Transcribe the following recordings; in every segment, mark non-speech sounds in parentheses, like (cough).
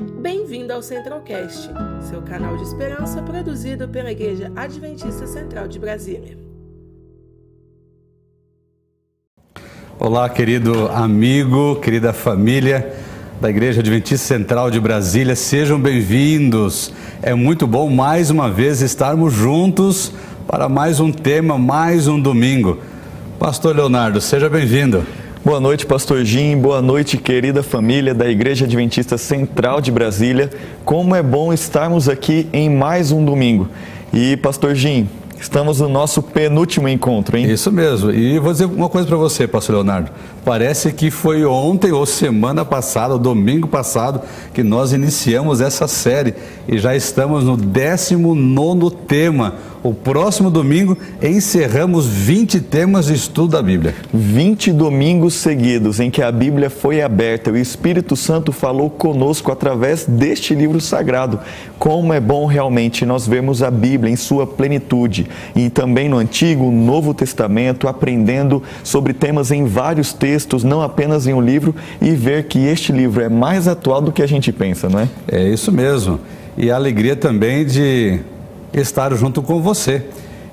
Bem-vindo ao Centralcast, seu canal de esperança produzido pela Igreja Adventista Central de Brasília. Olá, querido amigo, querida família da Igreja Adventista Central de Brasília, sejam bem-vindos. É muito bom mais uma vez estarmos juntos para mais um tema, mais um domingo. Pastor Leonardo, seja bem-vindo. Boa noite, Pastor Jim. Boa noite, querida família da Igreja Adventista Central de Brasília. Como é bom estarmos aqui em mais um domingo. E, Pastor Jim, Estamos no nosso penúltimo encontro, hein? Isso mesmo. E vou dizer uma coisa para você, pastor Leonardo. Parece que foi ontem ou semana passada, domingo passado, que nós iniciamos essa série e já estamos no 19 tema. O próximo domingo encerramos 20 temas de estudo da Bíblia. 20 domingos seguidos em que a Bíblia foi aberta e o Espírito Santo falou conosco através deste livro sagrado. Como é bom realmente nós vermos a Bíblia em sua plenitude e também no Antigo, Novo Testamento, aprendendo sobre temas em vários textos, não apenas em um livro, e ver que este livro é mais atual do que a gente pensa, não é? É isso mesmo. E a alegria também de estar junto com você.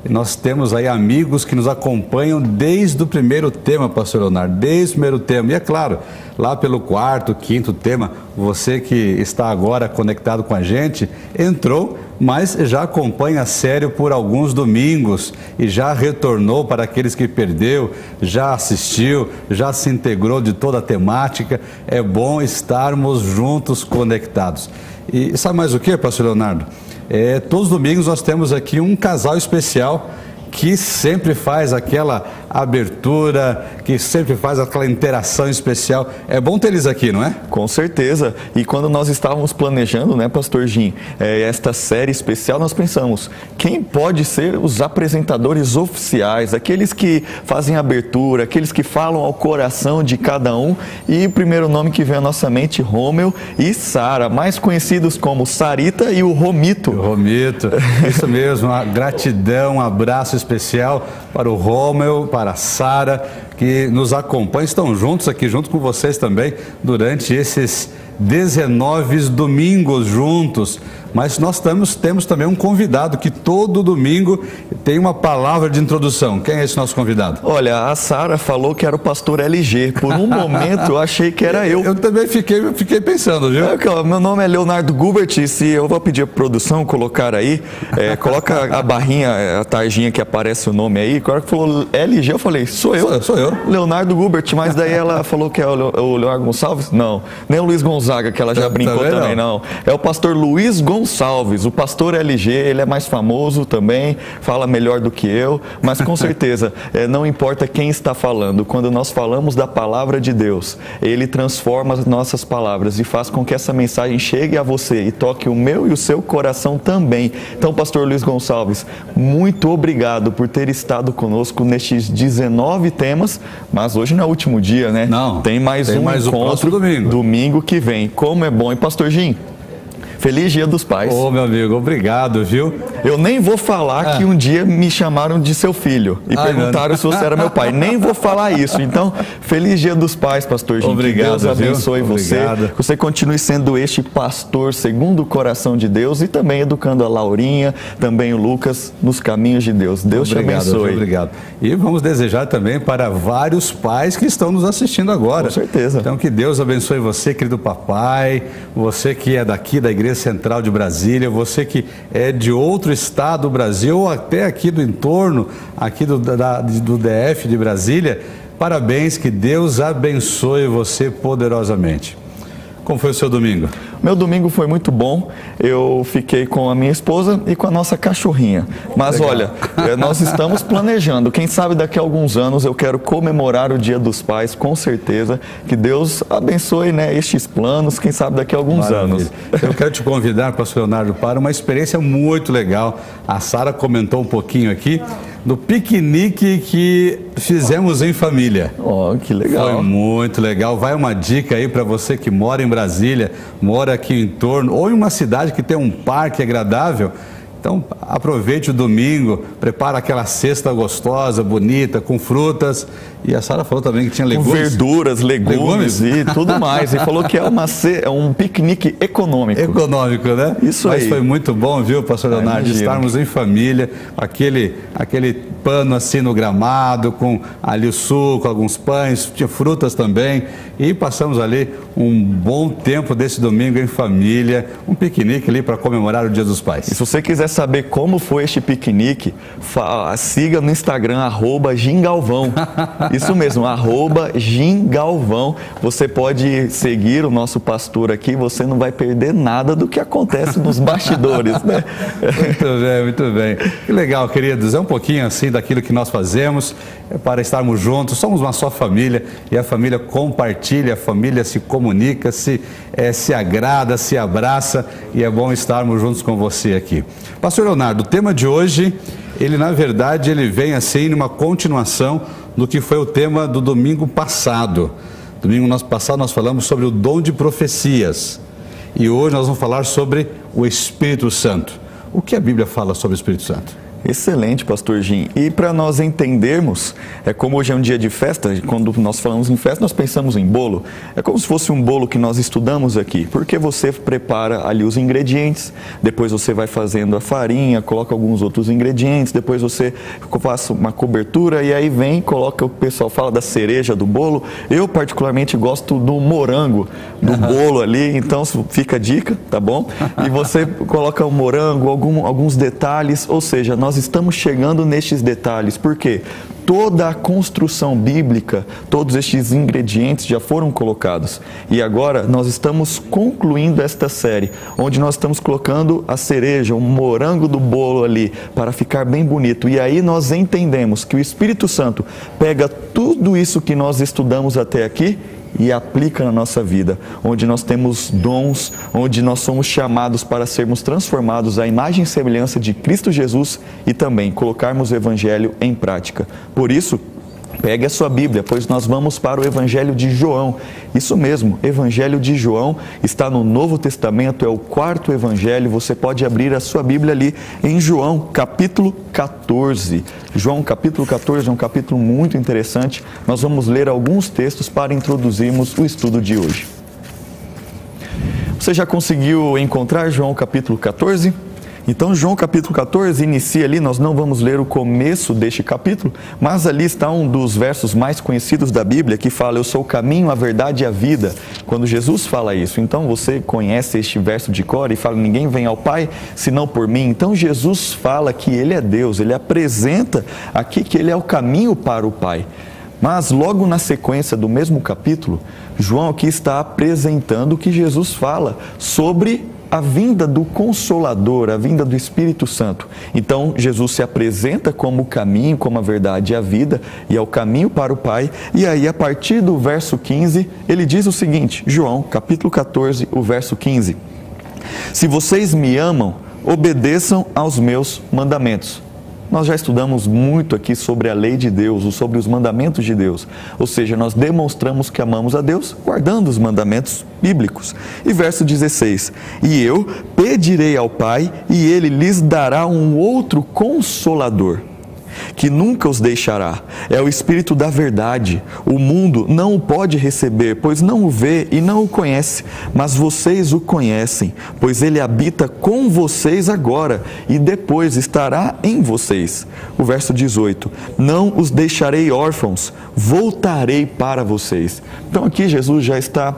E nós temos aí amigos que nos acompanham desde o primeiro tema, pastor Leonardo, desde o primeiro tema. E é claro, lá pelo quarto, quinto tema, você que está agora conectado com a gente, entrou, mas já acompanha a série por alguns domingos e já retornou para aqueles que perdeu, já assistiu, já se integrou de toda a temática. É bom estarmos juntos conectados. E sabe mais o que, pastor Leonardo? É, todos os domingos nós temos aqui um casal especial que sempre faz aquela abertura, que sempre faz aquela interação especial. É bom ter eles aqui, não é? Com certeza. E quando nós estávamos planejando, né, Pastor Jim, é, esta série especial, nós pensamos: quem pode ser os apresentadores oficiais, aqueles que fazem abertura, aqueles que falam ao coração de cada um? E o primeiro nome que vem à nossa mente, Rômeu e Sara, mais conhecidos como Sarita e o Romito. O Romito, isso mesmo. Uma gratidão, um abraço especial para o Rômeu, para a Sara, que nos acompanham, estão juntos aqui, junto com vocês também, durante esses 19 domingos juntos. Mas nós temos, temos também um convidado que todo domingo tem uma palavra de introdução. Quem é esse nosso convidado? Olha, a Sara falou que era o pastor LG. Por um momento eu achei que era eu. Eu também fiquei, fiquei pensando, viu? É, meu nome é Leonardo Gubert e se eu vou pedir a produção colocar aí, é, coloca a barrinha, a tarjinha que aparece o nome aí. Agora que falou LG, eu falei, sou eu. Sou, sou eu. Leonardo Gubert, mas daí ela (laughs) falou que é o Leonardo Gonçalves? Não. Nem o Luiz Gonzaga, que ela já brincou também, também não. não. É o pastor Luiz Gonçalves. Gonçalves, o pastor LG, ele é mais famoso também, fala melhor do que eu, mas com (laughs) certeza, é, não importa quem está falando, quando nós falamos da palavra de Deus, ele transforma as nossas palavras e faz com que essa mensagem chegue a você e toque o meu e o seu coração também. Então, pastor Luiz Gonçalves, muito obrigado por ter estado conosco nestes 19 temas, mas hoje não é o último dia, né? Não. Tem mais tem um mais encontro domingo. domingo que vem. Como é bom. E pastor Jim, Feliz Dia dos Pais. Ô, meu amigo, obrigado, viu? Eu nem vou falar ah. que um dia me chamaram de seu filho e Ai, perguntaram se você era meu pai. Nem vou falar isso. Então, feliz Dia dos Pais, pastor Gil. Obrigado, que Deus abençoe viu? você. Obrigado. Você continue sendo este pastor segundo o coração de Deus e também educando a Laurinha, também o Lucas nos caminhos de Deus. Deus obrigado, te abençoe. Obrigado. E vamos desejar também para vários pais que estão nos assistindo agora. Com certeza. Então, que Deus abençoe você, querido papai, você que é daqui da Igreja Central de Brasília você que é de outro estado do Brasil ou até aqui do entorno, aqui do, da, do DF de Brasília, parabéns, que Deus abençoe você poderosamente. Como foi o seu domingo? Meu domingo foi muito bom. Eu fiquei com a minha esposa e com a nossa cachorrinha. Mas Legal. olha, eh, nós estamos (laughs) planejando. Quem sabe daqui a alguns anos eu quero comemorar o Dia dos Pais, com certeza. Que Deus abençoe né, estes planos. Quem sabe daqui a alguns Maravilha. anos. Eu quero te convidar, pastor Leonardo, para uma experiência muito legal. A Sara comentou um pouquinho aqui do piquenique que fizemos em família. Oh, que legal. Foi muito legal. Vai uma dica aí para você que mora em Brasília, mora aqui em torno, ou em uma cidade que tem um parque agradável. Então aproveite o domingo, prepara aquela cesta gostosa, bonita, com frutas. E a Sara falou também que tinha legumes. Verduras, legumes, legumes, e tudo mais. E falou que é, uma, é um piquenique econômico. Econômico, né? Isso Mas aí. foi muito bom, viu, pastor Leonardo, estarmos em família, aquele, aquele pano assim no gramado, com ali o suco, alguns pães, tinha frutas também. E passamos ali um bom tempo desse domingo em família, um piquenique ali para comemorar o Dia dos Pais. E se você quiser saber como foi este piquenique, siga no Instagram, arroba Gingalvão. (laughs) Isso mesmo, arroba Gingalvão. Você pode seguir o nosso pastor aqui, você não vai perder nada do que acontece nos bastidores, né? (laughs) Muito bem, muito bem. Que legal, queridos. É um pouquinho assim daquilo que nós fazemos é para estarmos juntos. Somos uma só família e a família compartilha, a família se comunica, se, é, se agrada, se abraça e é bom estarmos juntos com você aqui. Pastor Leonardo, o tema de hoje, ele na verdade ele vem assim numa continuação do que foi o tema do domingo passado. Domingo passado nós falamos sobre o dom de profecias e hoje nós vamos falar sobre o Espírito Santo. O que a Bíblia fala sobre o Espírito Santo? Excelente, pastor Jim. E para nós entendermos, é como hoje é um dia de festa, quando nós falamos em festa, nós pensamos em bolo. É como se fosse um bolo que nós estudamos aqui, porque você prepara ali os ingredientes, depois você vai fazendo a farinha, coloca alguns outros ingredientes, depois você faz uma cobertura e aí vem, coloca o pessoal fala da cereja do bolo. Eu particularmente gosto do morango do uhum. bolo ali, então fica a dica, tá bom? E você (laughs) coloca o morango, algum, alguns detalhes, ou seja, nós estamos chegando nestes detalhes, porque toda a construção bíblica, todos estes ingredientes já foram colocados. E agora nós estamos concluindo esta série, onde nós estamos colocando a cereja, o morango do bolo ali, para ficar bem bonito. E aí nós entendemos que o Espírito Santo pega tudo isso que nós estudamos até aqui e aplica na nossa vida, onde nós temos dons, onde nós somos chamados para sermos transformados à imagem e semelhança de Cristo Jesus e também colocarmos o Evangelho em prática. Por isso, Pegue a sua Bíblia, pois nós vamos para o Evangelho de João. Isso mesmo, Evangelho de João está no Novo Testamento, é o quarto Evangelho. Você pode abrir a sua Bíblia ali em João, capítulo 14. João, capítulo 14, é um capítulo muito interessante. Nós vamos ler alguns textos para introduzirmos o estudo de hoje. Você já conseguiu encontrar João, capítulo 14? Então, João capítulo 14 inicia ali, nós não vamos ler o começo deste capítulo, mas ali está um dos versos mais conhecidos da Bíblia que fala: Eu sou o caminho, a verdade e a vida. Quando Jesus fala isso, então você conhece este verso de cor e fala: Ninguém vem ao Pai senão por mim. Então, Jesus fala que Ele é Deus, ele apresenta aqui que Ele é o caminho para o Pai. Mas logo na sequência do mesmo capítulo, João aqui está apresentando o que Jesus fala sobre a vinda do Consolador, a vinda do Espírito Santo. Então, Jesus se apresenta como o caminho, como a verdade e a vida, e é o caminho para o Pai. E aí, a partir do verso 15, ele diz o seguinte: João, capítulo 14, o verso 15. Se vocês me amam, obedeçam aos meus mandamentos. Nós já estudamos muito aqui sobre a lei de Deus, sobre os mandamentos de Deus. Ou seja, nós demonstramos que amamos a Deus guardando os mandamentos bíblicos. E verso 16: E eu pedirei ao Pai, e ele lhes dará um outro consolador que nunca os deixará. É o Espírito da verdade. O mundo não o pode receber, pois não o vê e não o conhece, mas vocês o conhecem, pois ele habita com vocês agora e depois estará em vocês. O verso 18: Não os deixarei órfãos, voltarei para vocês. Então aqui Jesus já está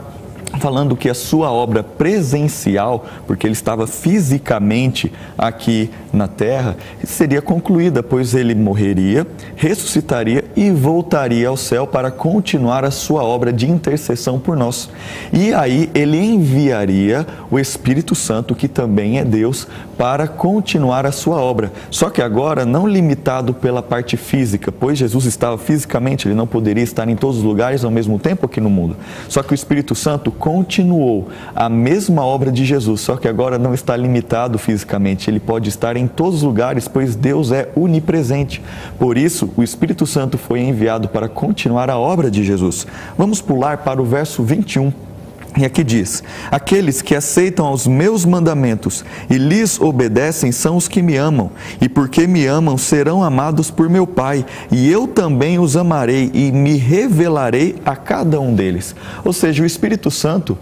falando que a sua obra presencial, porque ele estava fisicamente aqui na terra, seria concluída, pois ele morreria, ressuscitaria e voltaria ao céu para continuar a sua obra de intercessão por nós. E aí ele enviaria o Espírito Santo, que também é Deus, para continuar a sua obra. Só que agora não limitado pela parte física, pois Jesus estava fisicamente, ele não poderia estar em todos os lugares ao mesmo tempo aqui no mundo. Só que o Espírito Santo continuou a mesma obra de Jesus, só que agora não está limitado fisicamente, ele pode estar em todos os lugares, pois Deus é onipresente. Por isso, o Espírito Santo foi enviado para continuar a obra de Jesus. Vamos pular para o verso 21 E aqui diz: Aqueles que aceitam os meus mandamentos e lhes obedecem são os que me amam, e porque me amam serão amados por meu Pai, e eu também os amarei e me revelarei a cada um deles. Ou seja, o Espírito Santo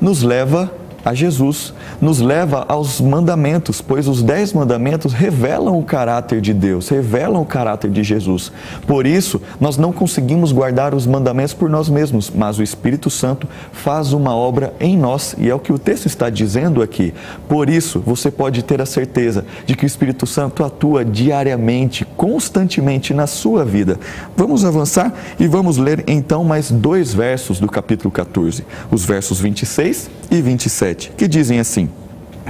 nos leva a Jesus, nos leva aos mandamentos, pois os dez mandamentos revelam o caráter de Deus, revelam o caráter de Jesus. Por isso, nós não conseguimos guardar os mandamentos por nós mesmos, mas o Espírito Santo faz uma obra em nós, e é o que o texto está dizendo aqui. Por isso, você pode ter a certeza de que o Espírito Santo atua diariamente, constantemente na sua vida. Vamos avançar e vamos ler então mais dois versos do capítulo 14, os versos 26 e 27 que dizem assim: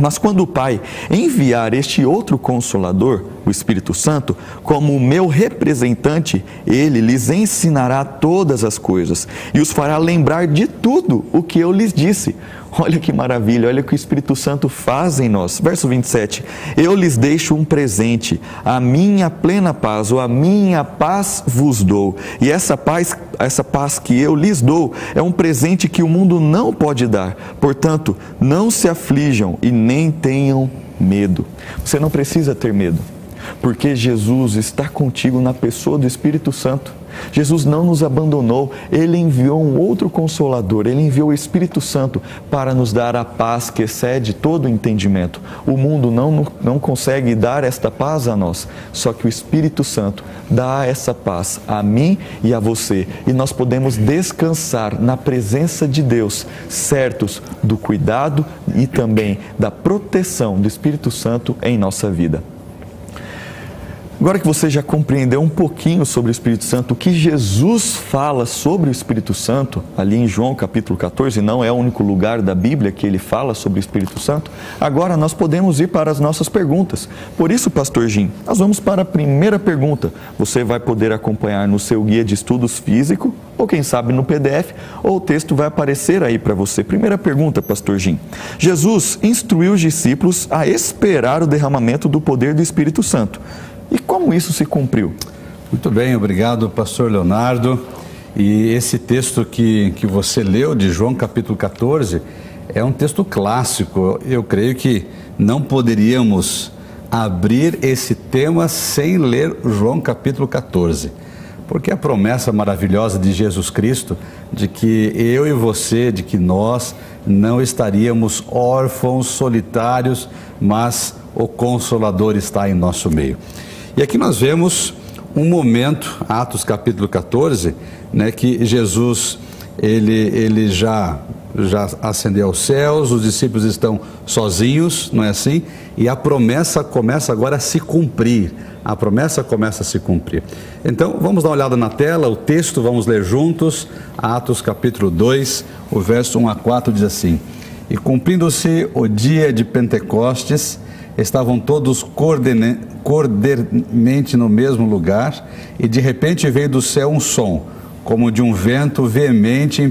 Mas quando o Pai enviar este outro consolador, o Espírito Santo, como meu representante, ele lhes ensinará todas as coisas e os fará lembrar de tudo o que eu lhes disse. (laughs) Olha que maravilha, olha o que o Espírito Santo faz em nós. Verso 27. Eu lhes deixo um presente, a minha plena paz, ou a minha paz vos dou. E essa paz, essa paz que eu lhes dou é um presente que o mundo não pode dar. Portanto, não se aflijam e nem tenham medo. Você não precisa ter medo, porque Jesus está contigo na pessoa do Espírito Santo. Jesus não nos abandonou, ele enviou um outro consolador, ele enviou o Espírito Santo para nos dar a paz que excede todo o entendimento. O mundo não, não consegue dar esta paz a nós, só que o Espírito Santo dá essa paz a mim e a você, e nós podemos descansar na presença de Deus, certos do cuidado e também da proteção do Espírito Santo em nossa vida. Agora que você já compreendeu um pouquinho sobre o Espírito Santo, o que Jesus fala sobre o Espírito Santo, ali em João capítulo 14, não é o único lugar da Bíblia que ele fala sobre o Espírito Santo, agora nós podemos ir para as nossas perguntas. Por isso, Pastor Jim, nós vamos para a primeira pergunta. Você vai poder acompanhar no seu guia de estudos físico, ou quem sabe no PDF, ou o texto vai aparecer aí para você. Primeira pergunta, Pastor Jim. Jesus instruiu os discípulos a esperar o derramamento do poder do Espírito Santo. E como isso se cumpriu? Muito bem, obrigado, pastor Leonardo. E esse texto que, que você leu, de João capítulo 14, é um texto clássico. Eu creio que não poderíamos abrir esse tema sem ler João capítulo 14. Porque a promessa maravilhosa de Jesus Cristo de que eu e você, de que nós não estaríamos órfãos, solitários, mas o Consolador está em nosso meio. E aqui nós vemos um momento, Atos capítulo 14, né, que Jesus ele, ele já, já ascendeu aos céus, os discípulos estão sozinhos, não é assim? E a promessa começa agora a se cumprir. A promessa começa a se cumprir. Então, vamos dar uma olhada na tela, o texto, vamos ler juntos. Atos capítulo 2, o verso 1 a 4 diz assim: E cumprindo-se o dia de Pentecostes, estavam todos cordialmente no mesmo lugar, e de repente veio do céu um som, como de um vento veemente e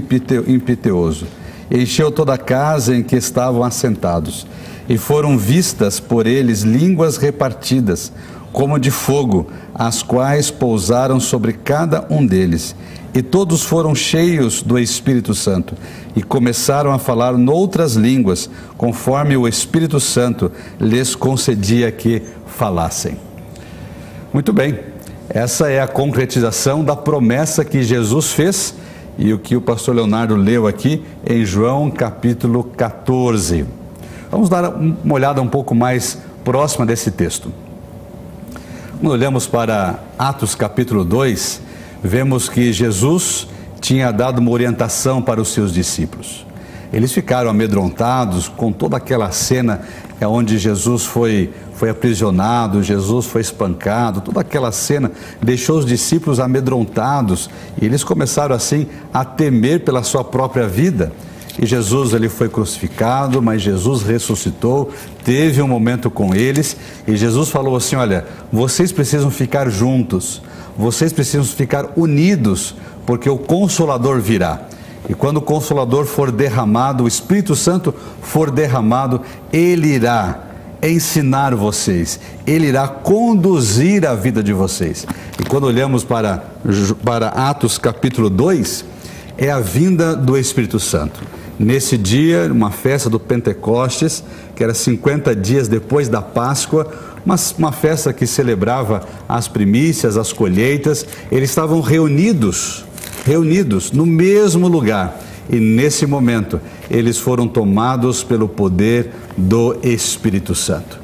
impetuoso. Encheu toda a casa em que estavam assentados, e foram vistas por eles línguas repartidas, como de fogo, as quais pousaram sobre cada um deles. E todos foram cheios do Espírito Santo e começaram a falar noutras línguas, conforme o Espírito Santo lhes concedia que falassem. Muito bem, essa é a concretização da promessa que Jesus fez e o que o pastor Leonardo leu aqui em João capítulo 14. Vamos dar uma olhada um pouco mais próxima desse texto. Quando olhamos para Atos capítulo 2, vemos que Jesus tinha dado uma orientação para os seus discípulos. Eles ficaram amedrontados com toda aquela cena é onde Jesus foi, foi aprisionado, Jesus foi espancado, toda aquela cena deixou os discípulos amedrontados e eles começaram assim a temer pela sua própria vida. E Jesus ele foi crucificado, mas Jesus ressuscitou, teve um momento com eles e Jesus falou assim: Olha, vocês precisam ficar juntos, vocês precisam ficar unidos, porque o Consolador virá. E quando o Consolador for derramado, o Espírito Santo for derramado, ele irá ensinar vocês, ele irá conduzir a vida de vocês. E quando olhamos para, para Atos capítulo 2, é a vinda do Espírito Santo. Nesse dia, uma festa do Pentecostes, que era 50 dias depois da Páscoa, uma, uma festa que celebrava as primícias, as colheitas, eles estavam reunidos, reunidos no mesmo lugar. E nesse momento, eles foram tomados pelo poder do Espírito Santo.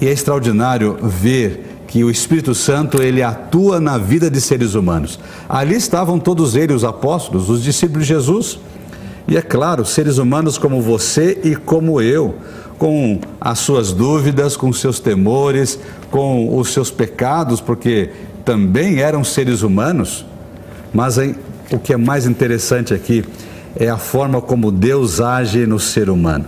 E é extraordinário ver que o Espírito Santo ele atua na vida de seres humanos. Ali estavam todos eles, os apóstolos, os discípulos de Jesus. E é claro, seres humanos como você e como eu, com as suas dúvidas, com seus temores, com os seus pecados, porque também eram seres humanos. Mas o que é mais interessante aqui é a forma como Deus age no ser humano.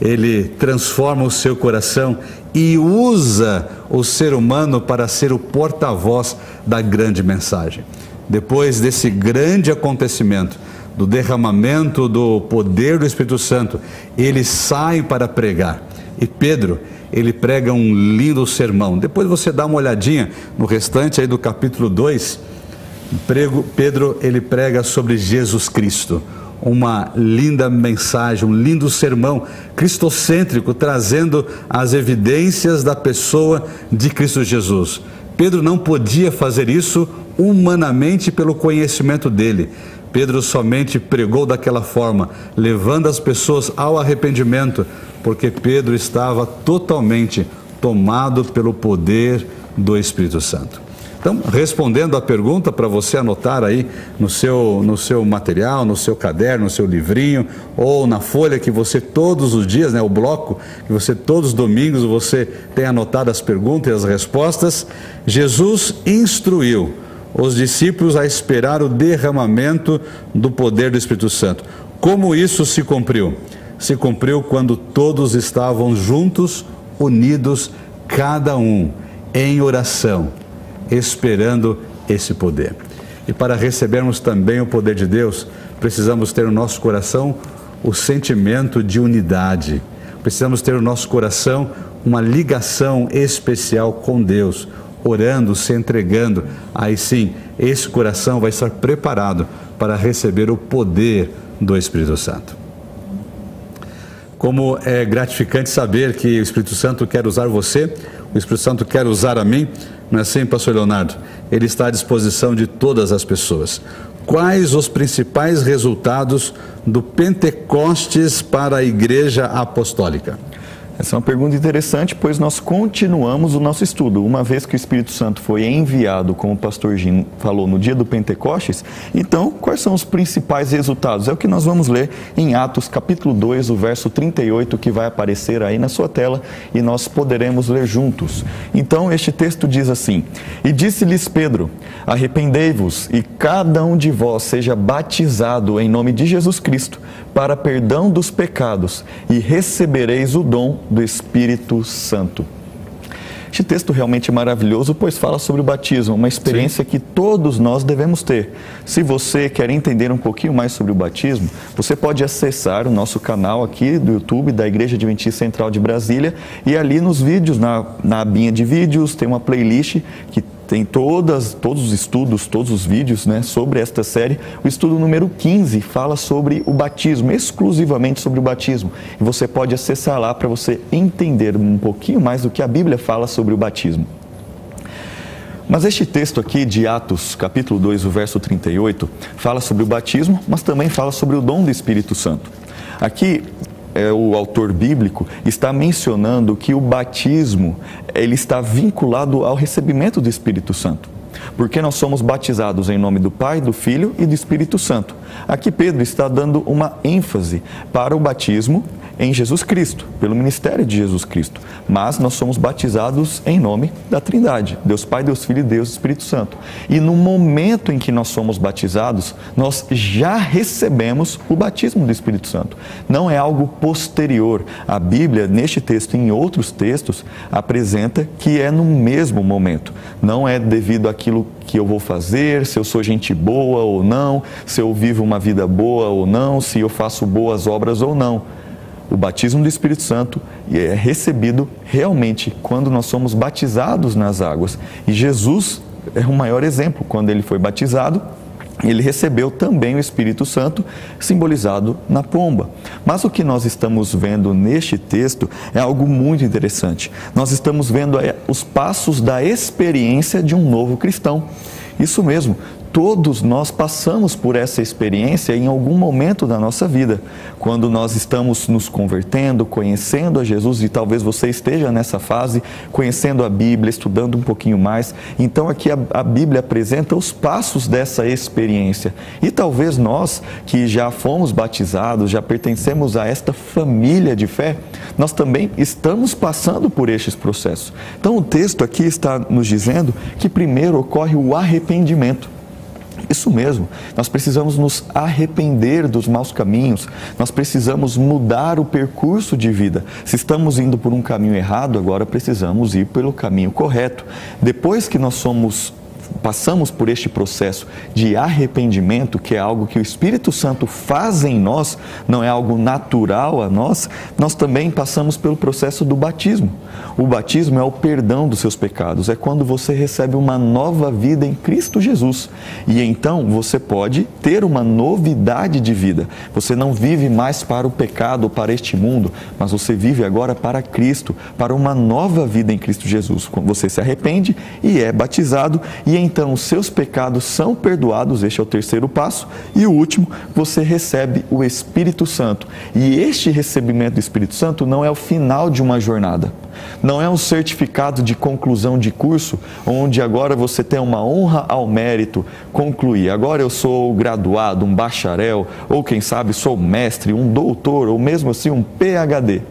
Ele transforma o seu coração e usa o ser humano para ser o porta-voz da grande mensagem. Depois desse grande acontecimento, do derramamento do poder do Espírito Santo, eles saem para pregar. E Pedro, ele prega um lindo sermão. Depois você dá uma olhadinha no restante aí do capítulo 2. Pedro, ele prega sobre Jesus Cristo. Uma linda mensagem, um lindo sermão cristocêntrico, trazendo as evidências da pessoa de Cristo Jesus. Pedro não podia fazer isso humanamente pelo conhecimento dele, Pedro somente pregou daquela forma, levando as pessoas ao arrependimento, porque Pedro estava totalmente tomado pelo poder do Espírito Santo. Então, respondendo à pergunta para você anotar aí no seu, no seu material, no seu caderno, no seu livrinho, ou na folha que você todos os dias, né, o bloco, que você todos os domingos você tem anotado as perguntas e as respostas, Jesus instruiu os discípulos a esperar o derramamento do poder do Espírito Santo. Como isso se cumpriu? Se cumpriu quando todos estavam juntos, unidos, cada um em oração, esperando esse poder. E para recebermos também o poder de Deus, precisamos ter no nosso coração o sentimento de unidade. Precisamos ter no nosso coração uma ligação especial com Deus, orando, se entregando, aí sim, esse coração vai estar preparado para receber o poder do Espírito Santo. Como é gratificante saber que o Espírito Santo quer usar você, o Espírito Santo quer usar a mim, não é assim, Pastor Leonardo? Ele está à disposição de todas as pessoas. Quais os principais resultados do Pentecostes para a Igreja Apostólica? Essa é uma pergunta interessante, pois nós continuamos o nosso estudo. Uma vez que o Espírito Santo foi enviado, como o pastor Jim falou, no dia do Pentecostes, então quais são os principais resultados? É o que nós vamos ler em Atos capítulo 2, o verso 38, que vai aparecer aí na sua tela e nós poderemos ler juntos. Então este texto diz assim: E disse-lhes Pedro: Arrependei-vos e cada um de vós seja batizado em nome de Jesus Cristo para perdão dos pecados e recebereis o dom do Espírito Santo. Este texto realmente é maravilhoso, pois fala sobre o batismo, uma experiência Sim. que todos nós devemos ter. Se você quer entender um pouquinho mais sobre o batismo, você pode acessar o nosso canal aqui do YouTube da Igreja Adventista Central de Brasília e ali nos vídeos, na, na abinha de vídeos, tem uma playlist que tem todas, todos os estudos, todos os vídeos né, sobre esta série. O estudo número 15 fala sobre o batismo, exclusivamente sobre o batismo. E você pode acessar lá para você entender um pouquinho mais do que a Bíblia fala sobre o batismo. Mas este texto aqui de Atos, capítulo 2, o verso 38, fala sobre o batismo, mas também fala sobre o dom do Espírito Santo. Aqui é, o autor bíblico está mencionando que o batismo ele está vinculado ao recebimento do Espírito Santo. Porque nós somos batizados em nome do Pai, do Filho e do Espírito Santo. Aqui Pedro está dando uma ênfase para o batismo em Jesus Cristo, pelo ministério de Jesus Cristo. Mas nós somos batizados em nome da Trindade, Deus Pai, Deus Filho e Deus Espírito Santo. E no momento em que nós somos batizados, nós já recebemos o batismo do Espírito Santo. Não é algo posterior. A Bíblia, neste texto e em outros textos, apresenta que é no mesmo momento. Não é devido àquilo que eu vou fazer, se eu sou gente boa ou não, se eu vivo uma vida boa ou não, se eu faço boas obras ou não o batismo do Espírito Santo é recebido realmente quando nós somos batizados nas águas. E Jesus é o maior exemplo. Quando ele foi batizado, ele recebeu também o Espírito Santo, simbolizado na pomba. Mas o que nós estamos vendo neste texto é algo muito interessante. Nós estamos vendo é, os passos da experiência de um novo cristão. Isso mesmo, todos nós passamos por essa experiência em algum momento da nossa vida, quando nós estamos nos convertendo, conhecendo a Jesus e talvez você esteja nessa fase, conhecendo a Bíblia, estudando um pouquinho mais. Então aqui a, a Bíblia apresenta os passos dessa experiência. E talvez nós que já fomos batizados, já pertencemos a esta família de fé, nós também estamos passando por estes processos. Então o texto aqui está nos dizendo que primeiro ocorre o arrependimento. Isso mesmo, nós precisamos nos arrepender dos maus caminhos, nós precisamos mudar o percurso de vida. Se estamos indo por um caminho errado, agora precisamos ir pelo caminho correto. Depois que nós somos passamos por este processo de arrependimento, que é algo que o Espírito Santo faz em nós, não é algo natural a nós, nós também passamos pelo processo do batismo. O batismo é o perdão dos seus pecados, é quando você recebe uma nova vida em Cristo Jesus. E então você pode ter uma novidade de vida. Você não vive mais para o pecado, para este mundo, mas você vive agora para Cristo, para uma nova vida em Cristo Jesus. Você se arrepende e é batizado, e então os seus pecados são perdoados, este é o terceiro passo, e o último, você recebe o Espírito Santo. E este recebimento do Espírito Santo não é o final de uma jornada. Não é um certificado de conclusão de curso, onde agora você tem uma honra ao mérito concluir. Agora eu sou graduado, um bacharel, ou quem sabe sou mestre, um doutor, ou mesmo assim um PhD.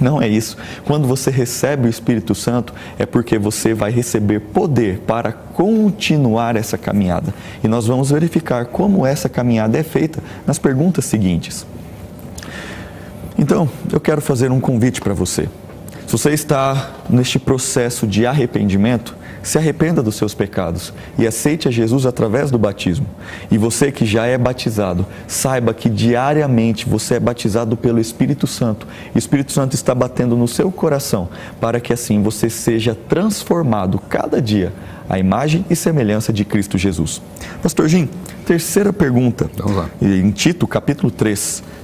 Não é isso. Quando você recebe o Espírito Santo, é porque você vai receber poder para continuar essa caminhada. E nós vamos verificar como essa caminhada é feita nas perguntas seguintes. Então, eu quero fazer um convite para você. Se você está neste processo de arrependimento, se arrependa dos seus pecados e aceite a Jesus através do batismo. E você que já é batizado, saiba que diariamente você é batizado pelo Espírito Santo. O Espírito Santo está batendo no seu coração para que assim você seja transformado cada dia à imagem e semelhança de Cristo Jesus. Pastor Jim, terceira pergunta. Vamos lá. Em Tito, capítulo 3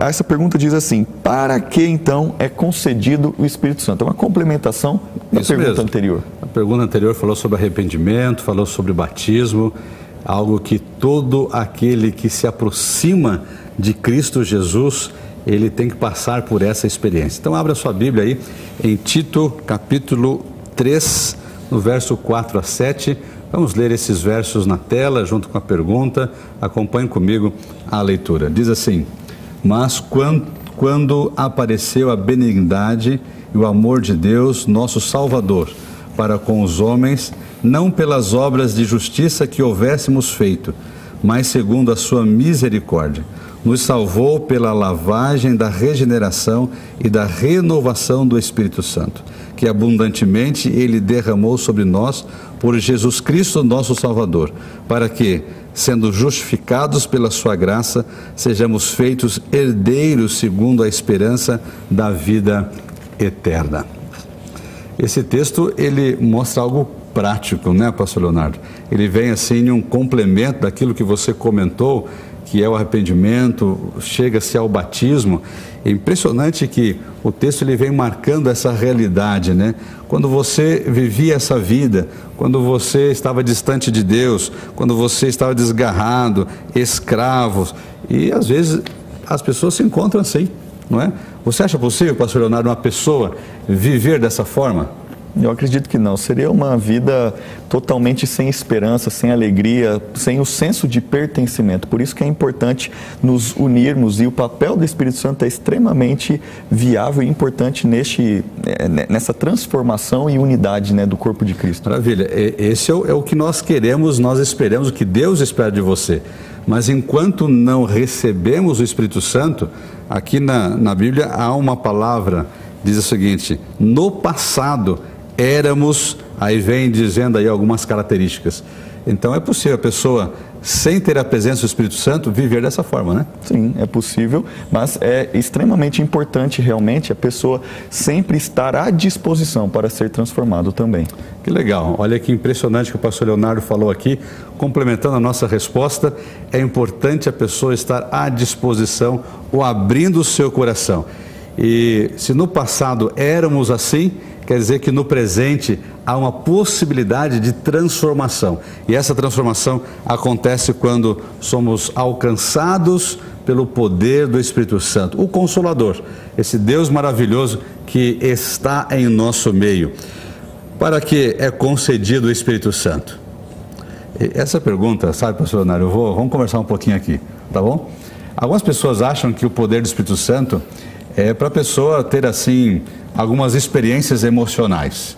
essa pergunta diz assim: para que então é concedido o Espírito Santo? É uma complementação da Isso pergunta mesmo. anterior. A pergunta anterior falou sobre arrependimento, falou sobre batismo, algo que todo aquele que se aproxima de Cristo Jesus, ele tem que passar por essa experiência. Então, abra sua Bíblia aí em Tito, capítulo 3, no verso 4 a 7. Vamos ler esses versos na tela, junto com a pergunta. Acompanhe comigo a leitura. Diz assim. Mas quando, quando apareceu a benignidade e o amor de Deus, nosso Salvador, para com os homens, não pelas obras de justiça que houvéssemos feito, mas segundo a sua misericórdia, nos salvou pela lavagem da regeneração e da renovação do Espírito Santo, que abundantemente ele derramou sobre nós por Jesus Cristo, nosso Salvador, para que, sendo justificados pela sua graça, sejamos feitos herdeiros segundo a esperança da vida eterna. Esse texto ele mostra algo prático, né, pastor Leonardo? Ele vem assim um complemento daquilo que você comentou, que é o arrependimento, chega-se ao batismo. É impressionante que o texto ele vem marcando essa realidade, né? Quando você vivia essa vida, quando você estava distante de Deus, quando você estava desgarrado, escravo, e às vezes as pessoas se encontram assim, não é? Você acha possível, pastor Leonardo, uma pessoa viver dessa forma? Eu acredito que não. Seria uma vida totalmente sem esperança, sem alegria, sem o senso de pertencimento. Por isso que é importante nos unirmos e o papel do Espírito Santo é extremamente viável e importante neste, é, nessa transformação e unidade né, do corpo de Cristo. Maravilha. Esse é o, é o que nós queremos, nós esperamos, o que Deus espera de você. Mas enquanto não recebemos o Espírito Santo, aqui na, na Bíblia há uma palavra, diz o seguinte: no passado éramos, aí vem dizendo aí algumas características. Então é possível a pessoa sem ter a presença do Espírito Santo, viver dessa forma, né? Sim, é possível, mas é extremamente importante realmente a pessoa sempre estar à disposição para ser transformado também. Que legal. Olha que impressionante que o pastor Leonardo falou aqui, complementando a nossa resposta, é importante a pessoa estar à disposição ou abrindo o seu coração. E se no passado éramos assim, quer dizer que no presente há uma possibilidade de transformação. E essa transformação acontece quando somos alcançados pelo poder do Espírito Santo, o Consolador, esse Deus maravilhoso que está em nosso meio. Para que é concedido o Espírito Santo? Essa pergunta, sabe, pastor Leonardo, eu vou, vamos conversar um pouquinho aqui, tá bom? Algumas pessoas acham que o poder do Espírito Santo é para a pessoa ter, assim, algumas experiências emocionais.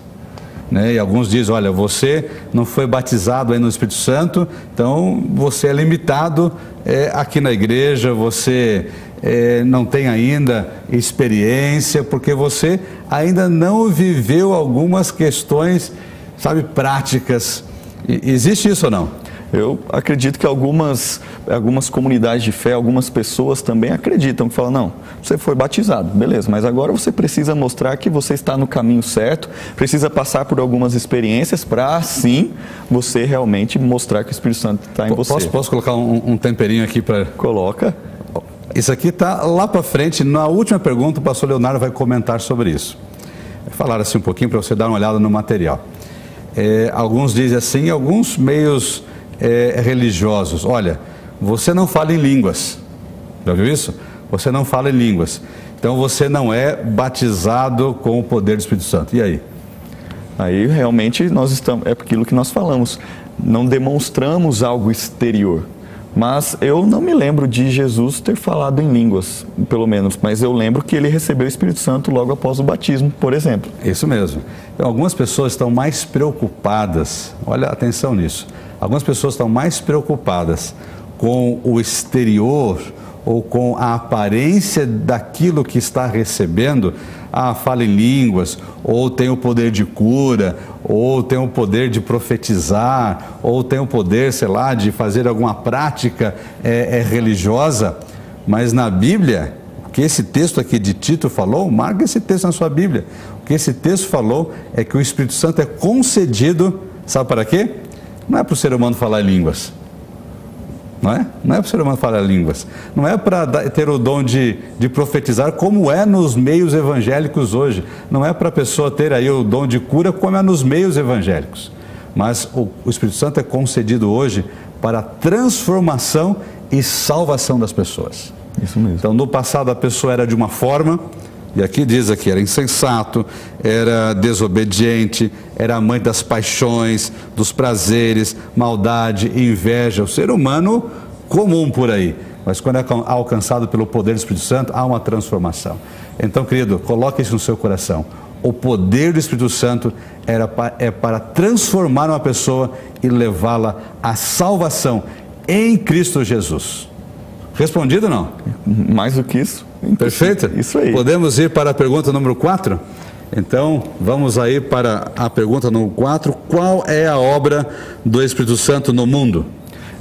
Né? E alguns dizem, olha, você não foi batizado aí no Espírito Santo, então você é limitado é, aqui na igreja, você é, não tem ainda experiência, porque você ainda não viveu algumas questões, sabe, práticas. E, existe isso ou não? Eu acredito que algumas, algumas comunidades de fé, algumas pessoas também acreditam, que falam, não, você foi batizado, beleza, mas agora você precisa mostrar que você está no caminho certo, precisa passar por algumas experiências para, assim, você realmente mostrar que o Espírito Santo está em você. Posso, posso colocar um, um temperinho aqui para... Coloca. Isso aqui está lá para frente, na última pergunta o pastor Leonardo vai comentar sobre isso. Falar assim um pouquinho para você dar uma olhada no material. É, alguns dizem assim, alguns meios é, religiosos. Olha, você não fala em línguas. Já viu isso? Você não fala em línguas. Então você não é batizado com o poder do Espírito Santo. E aí? Aí realmente nós estamos, é aquilo que nós falamos, não demonstramos algo exterior. Mas eu não me lembro de Jesus ter falado em línguas, pelo menos, mas eu lembro que ele recebeu o Espírito Santo logo após o batismo, por exemplo. Isso mesmo. Então, algumas pessoas estão mais preocupadas, olha atenção nisso, Algumas pessoas estão mais preocupadas com o exterior ou com a aparência daquilo que está recebendo, ah, fala em línguas, ou tem o poder de cura, ou tem o poder de profetizar, ou tem o poder, sei lá, de fazer alguma prática é, é religiosa, mas na Bíblia, o que esse texto aqui de Tito falou, marca esse texto na sua Bíblia. O que esse texto falou é que o Espírito Santo é concedido, sabe para quê? Não é para o ser humano falar línguas. Não é? Não é para o ser humano falar línguas. Não é para ter o dom de, de profetizar, como é nos meios evangélicos hoje. Não é para a pessoa ter aí o dom de cura, como é nos meios evangélicos. Mas o, o Espírito Santo é concedido hoje para a transformação e salvação das pessoas. Isso mesmo. Então, no passado a pessoa era de uma forma, e aqui diz aqui, era insensato, era desobediente, era amante das paixões, dos prazeres, maldade, inveja, o ser humano comum por aí. Mas quando é alcançado pelo poder do Espírito Santo, há uma transformação. Então, querido, coloque isso no seu coração. O poder do Espírito Santo era é para transformar uma pessoa e levá-la à salvação em Cristo Jesus. Respondido não? Mais do que isso. Perfeito? Isso aí. Podemos ir para a pergunta número 4? Então, vamos aí para a pergunta número 4. Qual é a obra do Espírito Santo no mundo?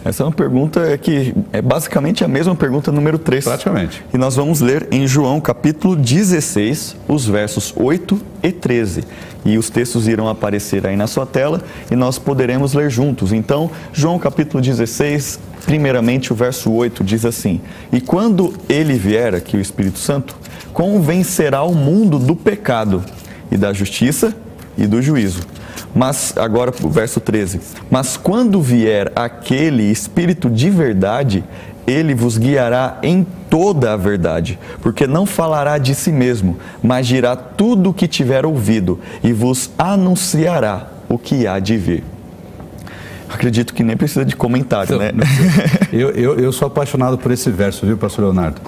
Essa é uma pergunta que é basicamente a mesma pergunta número 3. Praticamente. E nós vamos ler em João capítulo 16, os versos 8 e 13. E os textos irão aparecer aí na sua tela e nós poderemos ler juntos. Então, João capítulo 16, primeiramente o verso 8 diz assim: E quando ele vier, aqui o Espírito Santo, convencerá o mundo do pecado e da justiça e do juízo. Mas agora o verso 13. Mas quando vier aquele Espírito de verdade, ele vos guiará em toda a verdade, porque não falará de si mesmo, mas dirá tudo o que tiver ouvido e vos anunciará o que há de vir. Acredito que nem precisa de comentário, né? Eu, eu, eu sou apaixonado por esse verso, viu, pastor Leonardo?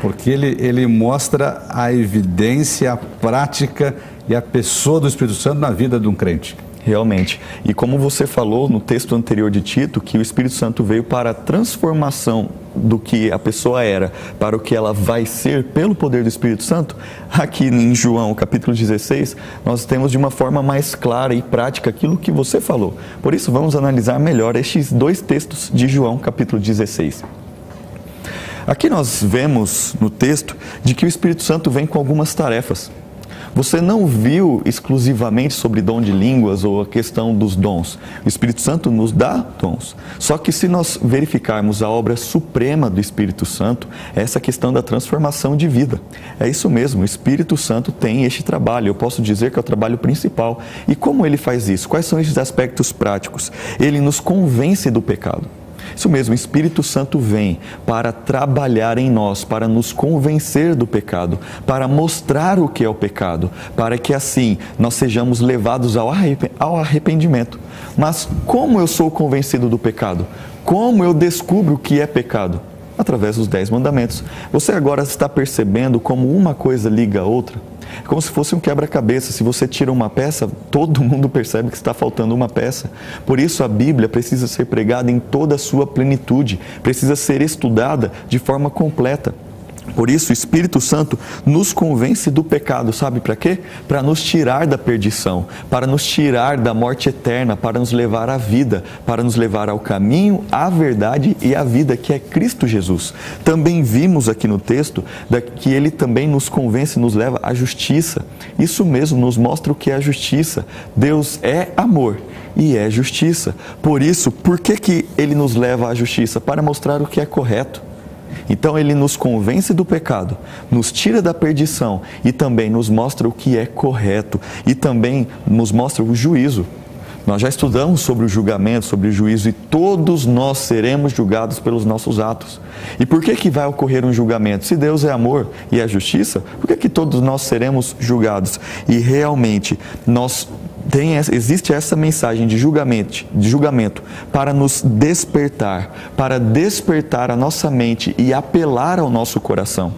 Porque ele, ele mostra a evidência, a prática e a pessoa do Espírito Santo na vida de um crente. Realmente. E como você falou no texto anterior de Tito, que o Espírito Santo veio para a transformação do que a pessoa era para o que ela vai ser pelo poder do Espírito Santo, aqui em João capítulo 16, nós temos de uma forma mais clara e prática aquilo que você falou. Por isso, vamos analisar melhor estes dois textos de João capítulo 16. Aqui nós vemos no texto de que o Espírito Santo vem com algumas tarefas. Você não viu exclusivamente sobre dom de línguas ou a questão dos dons. O Espírito Santo nos dá dons. Só que se nós verificarmos a obra suprema do Espírito Santo, é essa questão da transformação de vida. É isso mesmo, o Espírito Santo tem este trabalho. Eu posso dizer que é o trabalho principal. E como ele faz isso? Quais são esses aspectos práticos? Ele nos convence do pecado. Isso mesmo, o Espírito Santo vem para trabalhar em nós, para nos convencer do pecado, para mostrar o que é o pecado, para que assim nós sejamos levados ao arrependimento. Mas como eu sou convencido do pecado? Como eu descubro o que é pecado? Através dos Dez Mandamentos. Você agora está percebendo como uma coisa liga a outra? É como se fosse um quebra-cabeça. Se você tira uma peça, todo (laughs) mundo percebe que está faltando uma peça. Por isso a Bíblia precisa ser pregada em toda a sua plenitude, precisa ser estudada de forma completa. Por isso, o Espírito Santo nos convence do pecado, sabe para quê? Para nos tirar da perdição, para nos tirar da morte eterna, para nos levar à vida, para nos levar ao caminho, à verdade e à vida, que é Cristo Jesus. Também vimos aqui no texto que ele também nos convence, nos leva à justiça. Isso mesmo nos mostra o que é a justiça. Deus é amor e é justiça. Por isso, por que, que ele nos leva à justiça? Para mostrar o que é correto então ele nos convence do pecado, nos tira da perdição e também nos mostra o que é correto e também nos mostra o juízo. Nós já estudamos sobre o julgamento, sobre o juízo e todos nós seremos julgados pelos nossos atos. E por que que vai ocorrer um julgamento? Se Deus é amor e é justiça, por que que todos nós seremos julgados? E realmente nós tem, existe essa mensagem de julgamento, de julgamento para nos despertar, para despertar a nossa mente e apelar ao nosso coração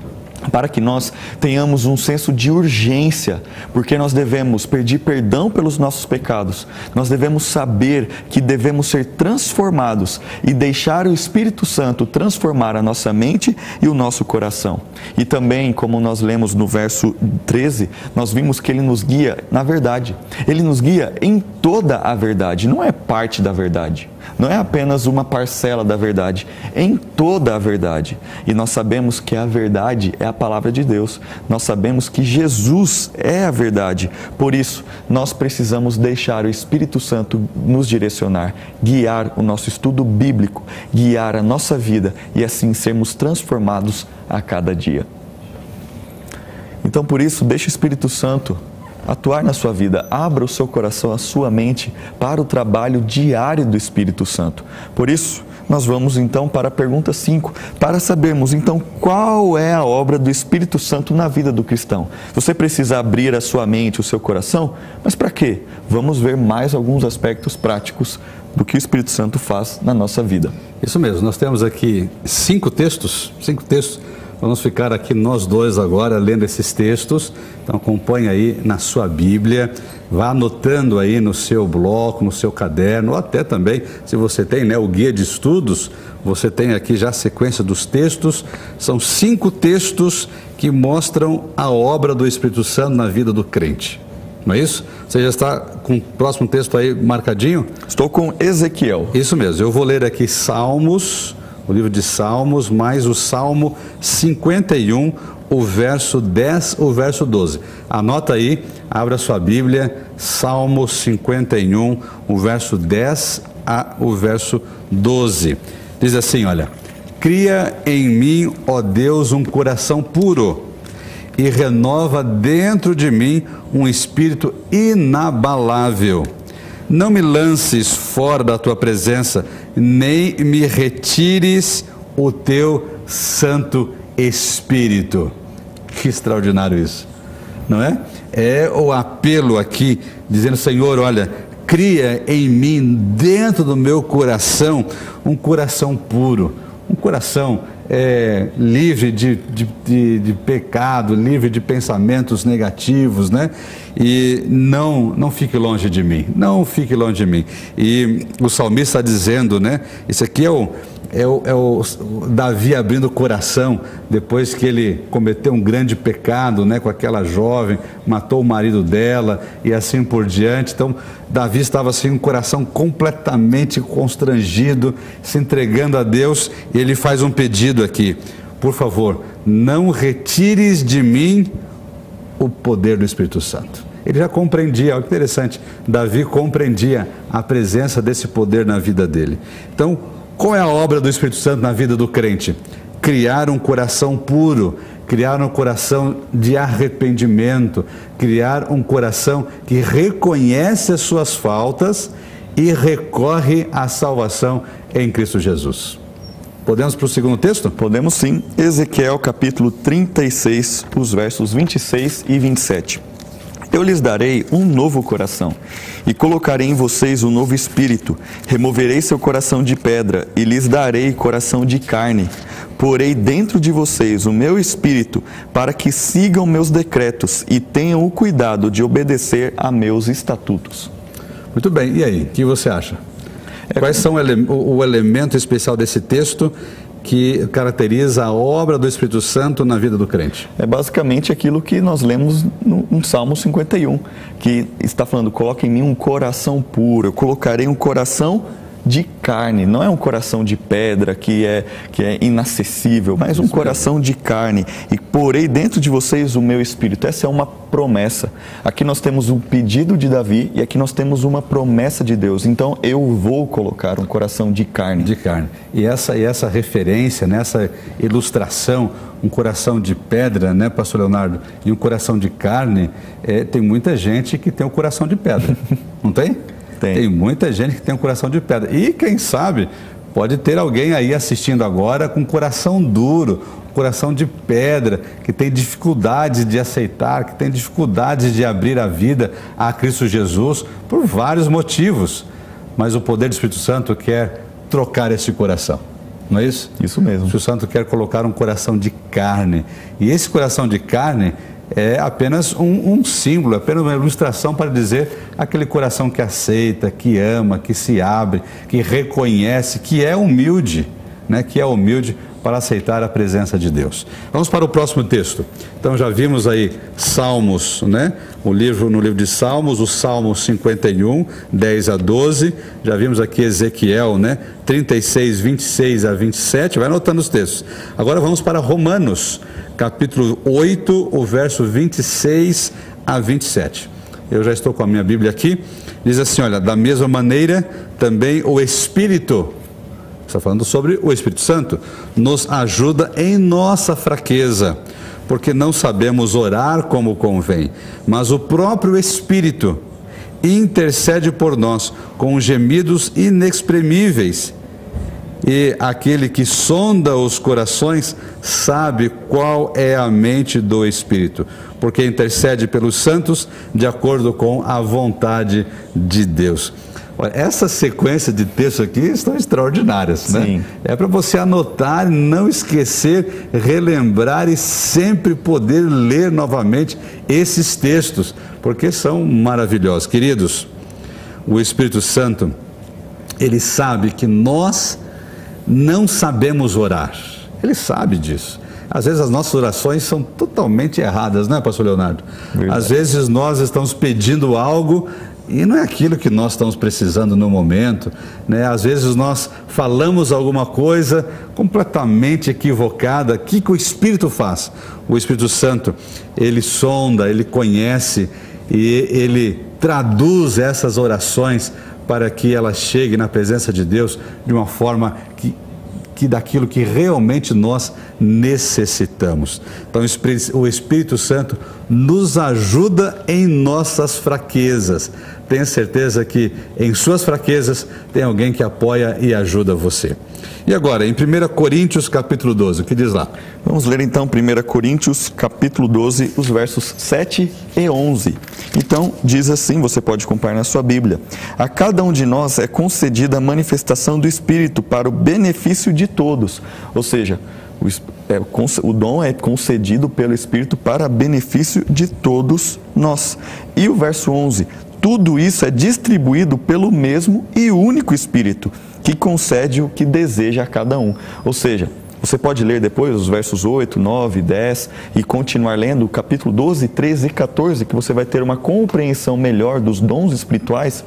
para que nós tenhamos um senso de urgência, porque nós devemos pedir perdão pelos nossos pecados, nós devemos saber que devemos ser transformados e deixar o Espírito Santo transformar a nossa mente e o nosso coração. E também, como nós lemos no verso 13, nós vimos que ele nos guia na verdade, ele nos guia em toda a verdade, não é parte da verdade não é apenas uma parcela da verdade, é em toda a verdade. E nós sabemos que a verdade é a palavra de Deus. Nós sabemos que Jesus é a verdade. Por isso, nós precisamos deixar o Espírito Santo nos direcionar, guiar o nosso estudo bíblico, guiar a nossa vida e assim sermos transformados a cada dia. Então, por isso, deixe o Espírito Santo atuar na sua vida. Abra o seu coração, a sua mente para o trabalho diário do Espírito Santo. Por isso, nós vamos então para a pergunta 5, para sabermos então qual é a obra do Espírito Santo na vida do cristão. Você precisa abrir a sua mente, o seu coração, mas para quê? Vamos ver mais alguns aspectos práticos do que o Espírito Santo faz na nossa vida. Isso mesmo, nós temos aqui cinco textos, cinco textos Vamos ficar aqui nós dois agora lendo esses textos. Então acompanhe aí na sua Bíblia, vá anotando aí no seu bloco, no seu caderno, ou até também, se você tem né, o guia de estudos, você tem aqui já a sequência dos textos. São cinco textos que mostram a obra do Espírito Santo na vida do crente. Não é isso? Você já está com o próximo texto aí marcadinho? Estou com Ezequiel. Isso mesmo. Eu vou ler aqui Salmos o livro de Salmos, mais o Salmo 51, o verso 10, o verso 12. Anota aí, abra sua Bíblia, Salmo 51, o verso 10 a o verso 12. Diz assim, olha: Cria em mim, ó Deus, um coração puro e renova dentro de mim um espírito inabalável. Não me lances fora da tua presença, nem me retires o teu Santo Espírito. Que extraordinário isso, não é? É o apelo aqui, dizendo: Senhor, olha, cria em mim, dentro do meu coração, um coração puro, um coração é, livre de, de, de, de, pecado, livre de pensamentos negativos, né? E não, não fique longe de mim, não fique longe de mim. E o salmista está dizendo, né? Isso aqui é o é o, é o, Davi abrindo o coração depois que ele cometeu um grande pecado né, com aquela jovem, matou o marido dela e assim por diante. Então, Davi estava assim, um coração completamente constrangido, se entregando a Deus, e ele faz um pedido aqui: por favor, não retires de mim o poder do Espírito Santo. Ele já compreendia, olha que interessante, Davi compreendia a presença desse poder na vida dele. Então, qual é a obra do Espírito Santo na vida do crente? Criar um coração puro, criar um coração de arrependimento, criar um coração que reconhece as suas faltas e recorre à salvação em Cristo Jesus. Podemos para o segundo texto? Podemos sim. Ezequiel capítulo 36, os versos 26 e 27. Eu lhes darei um novo coração e colocarei em vocês um novo espírito. Removerei seu coração de pedra e lhes darei coração de carne. Porei dentro de vocês o meu espírito para que sigam meus decretos e tenham o cuidado de obedecer a meus estatutos. Muito bem, e aí, o que você acha? É Quais são o, o elemento especial desse texto que caracteriza a obra do Espírito Santo na vida do crente? É basicamente aquilo que nós lemos no, no Salmo 51, que está falando: coloque em mim um coração puro, eu colocarei um coração de carne, não é um coração de pedra que é, que é inacessível, mas um coração de carne. E porei dentro de vocês o meu espírito. Essa é uma promessa. Aqui nós temos um pedido de Davi e aqui nós temos uma promessa de Deus. Então eu vou colocar um coração de carne. De carne. E essa, e essa referência, nessa ilustração, um coração de pedra, né, Pastor Leonardo, e um coração de carne, é, tem muita gente que tem um coração de pedra. (laughs) Não tem? Tem. Tem muita gente que tem um coração de pedra. E quem sabe pode ter alguém aí assistindo agora com coração duro, coração de pedra, que tem dificuldades de aceitar, que tem dificuldades de abrir a vida a Cristo Jesus por vários motivos. Mas o poder do Espírito Santo quer trocar esse coração. Não é isso? Isso mesmo. O Espírito Santo quer colocar um coração de carne. E esse coração de carne é apenas um, um, símbolo, apenas uma ilustração para dizer aquele coração que aceita, que ama, que se abre, que reconhece, que é humilde, né? que é humilde para aceitar a presença de Deus. Vamos para o próximo texto. Então já vimos aí Salmos, né? O livro no livro de Salmos, o Salmo 51, 10 a 12. Já vimos aqui Ezequiel, né? 36, 26 a 27. Vai anotando os textos. Agora vamos para Romanos, capítulo 8, o verso 26 a 27. Eu já estou com a minha Bíblia aqui. Diz assim: olha, da mesma maneira também o Espírito, está falando sobre o Espírito Santo, nos ajuda em nossa fraqueza, porque não sabemos orar como convém, mas o próprio Espírito intercede por nós com gemidos inexprimíveis e aquele que sonda os corações sabe qual é a mente do Espírito, porque intercede pelos santos de acordo com a vontade de Deus. Olha, essa sequência de textos aqui estão extraordinárias, né? Sim. É para você anotar, não esquecer, relembrar e sempre poder ler novamente esses textos, porque são maravilhosos. Queridos, o Espírito Santo, ele sabe que nós não sabemos orar. Ele sabe disso. Às vezes as nossas orações são totalmente erradas, não é, Pastor Leonardo? Verdade. Às vezes nós estamos pedindo algo e não é aquilo que nós estamos precisando no momento, né? Às vezes nós falamos alguma coisa completamente equivocada. O que, que o Espírito faz? O Espírito Santo, ele sonda, ele conhece e ele traduz essas orações para que ela chegue na presença de Deus de uma forma que, que daquilo que realmente nós necessitamos. Então, o Espírito Santo nos ajuda em nossas fraquezas. Tenha certeza que em suas fraquezas tem alguém que apoia e ajuda você. E agora, em 1 Coríntios capítulo 12, o que diz lá? Vamos ler então 1 Coríntios capítulo 12, os versos 7 e 11. Então, diz assim, você pode acompanhar na sua Bíblia: A cada um de nós é concedida a manifestação do Espírito para o benefício de todos. Ou seja, O, é, o dom é concedido pelo Espírito para benefício de todos nós. E o verso 11: tudo isso é distribuído pelo mesmo e único Espírito, que concede o que deseja a cada um. Ou seja, você pode ler depois os versos 8, 9, 10 e continuar lendo o capítulo 12, 13 e 14, que você vai ter uma compreensão melhor dos dons espirituais.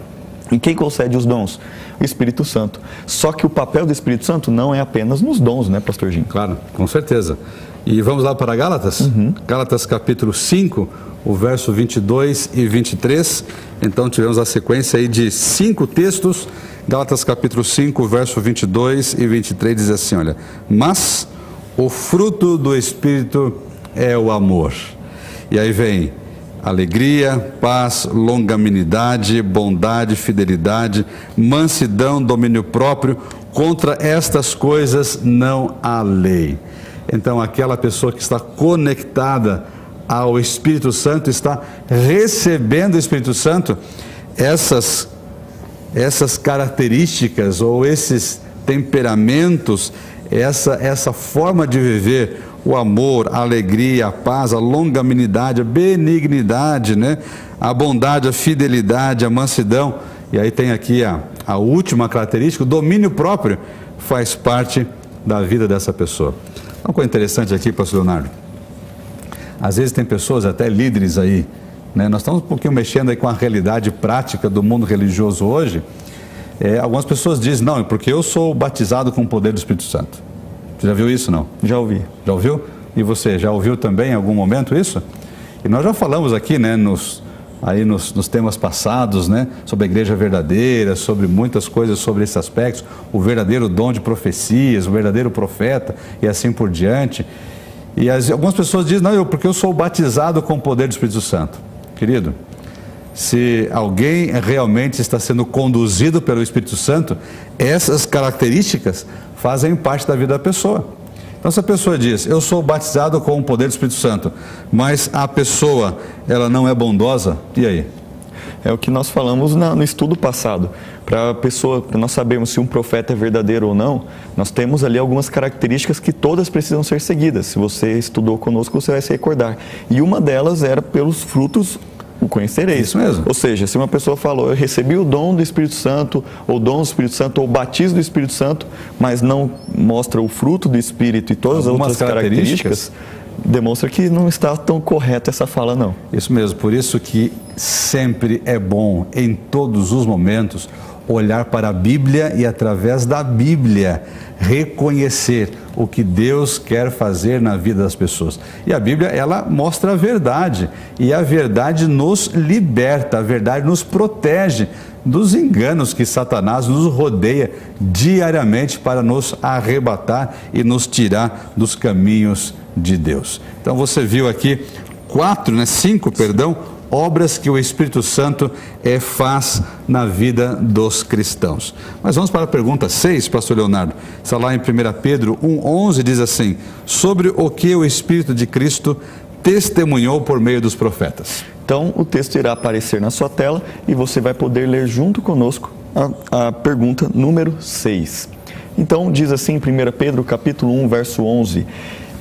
E quem concede os dons? O Espírito Santo. Só que o papel do Espírito Santo não é apenas nos dons, né, Pastor Jim? Claro, com certeza. E vamos lá para Gálatas? Uhum. Gálatas capítulo 5, o verso 22 e 23. Então tivemos a sequência aí de cinco textos Gálatas capítulo 5, verso 22 e 23 diz assim, olha: "Mas o fruto do espírito é o amor". E aí vem alegria, paz, longanimidade, bondade, fidelidade, mansidão, domínio próprio. Contra estas coisas não há lei. Então, aquela pessoa que está conectada ao Espírito Santo, está recebendo o Espírito Santo, essas essas características ou esses temperamentos, essa, essa forma de viver, o amor, a alegria, a paz, a longanimidade, a benignidade, né? a bondade, a fidelidade, a mansidão. E aí tem aqui a, a última característica, o domínio próprio, faz parte da vida dessa pessoa. Uma coisa interessante aqui, pastor Leonardo. Às vezes tem pessoas, até líderes aí, né? Nós estamos um pouquinho mexendo aí com a realidade prática do mundo religioso hoje. É, algumas pessoas dizem, não, é porque eu sou batizado com o poder do Espírito Santo. Você já viu isso, não? Já ouvi. Já ouviu? E você, já ouviu também em algum momento isso? E nós já falamos aqui, né, nos, aí nos, nos, temas passados, né, sobre a igreja verdadeira, sobre muitas coisas sobre esses aspectos, o verdadeiro dom de profecias, o verdadeiro profeta e assim por diante. E as, algumas pessoas dizem, não, eu, porque eu sou batizado com o poder do Espírito Santo. Querido, se alguém realmente está sendo conduzido pelo Espírito Santo, essas características fazem parte da vida da pessoa. Então, se a pessoa diz, eu sou batizado com o poder do Espírito Santo, mas a pessoa, ela não é bondosa, e aí? É o que nós falamos no estudo passado. Para a pessoa, para nós sabermos se um profeta é verdadeiro ou não, nós temos ali algumas características que todas precisam ser seguidas. Se você estudou conosco, você vai se recordar. E uma delas era pelos frutos o conhecereis. Isso mesmo. Ou seja, se uma pessoa falou, eu recebi o dom do Espírito Santo, ou dom do Espírito Santo, ou batismo do Espírito Santo, mas não mostra o fruto do Espírito e todas Algumas as outras características, características demonstra que não está tão correta essa fala, não. Isso mesmo, por isso que sempre é bom, em todos os momentos, olhar para a Bíblia e, através da Bíblia, reconhecer o que Deus quer fazer na vida das pessoas. E a Bíblia, ela mostra a verdade, e a verdade nos liberta, a verdade nos protege dos enganos que Satanás nos rodeia diariamente para nos arrebatar e nos tirar dos caminhos de Deus. Então você viu aqui quatro, né, cinco, perdão, obras que o Espírito Santo é, faz na vida dos cristãos. Mas vamos para a pergunta 6, pastor Leonardo. Está lá em 1 Pedro 1,11 diz assim: sobre o que o Espírito de Cristo testemunhou por meio dos profetas. Então o texto irá aparecer na sua tela e você vai poder ler junto conosco a, a pergunta número 6. Então diz assim em 1 Pedro capítulo 1, verso 11: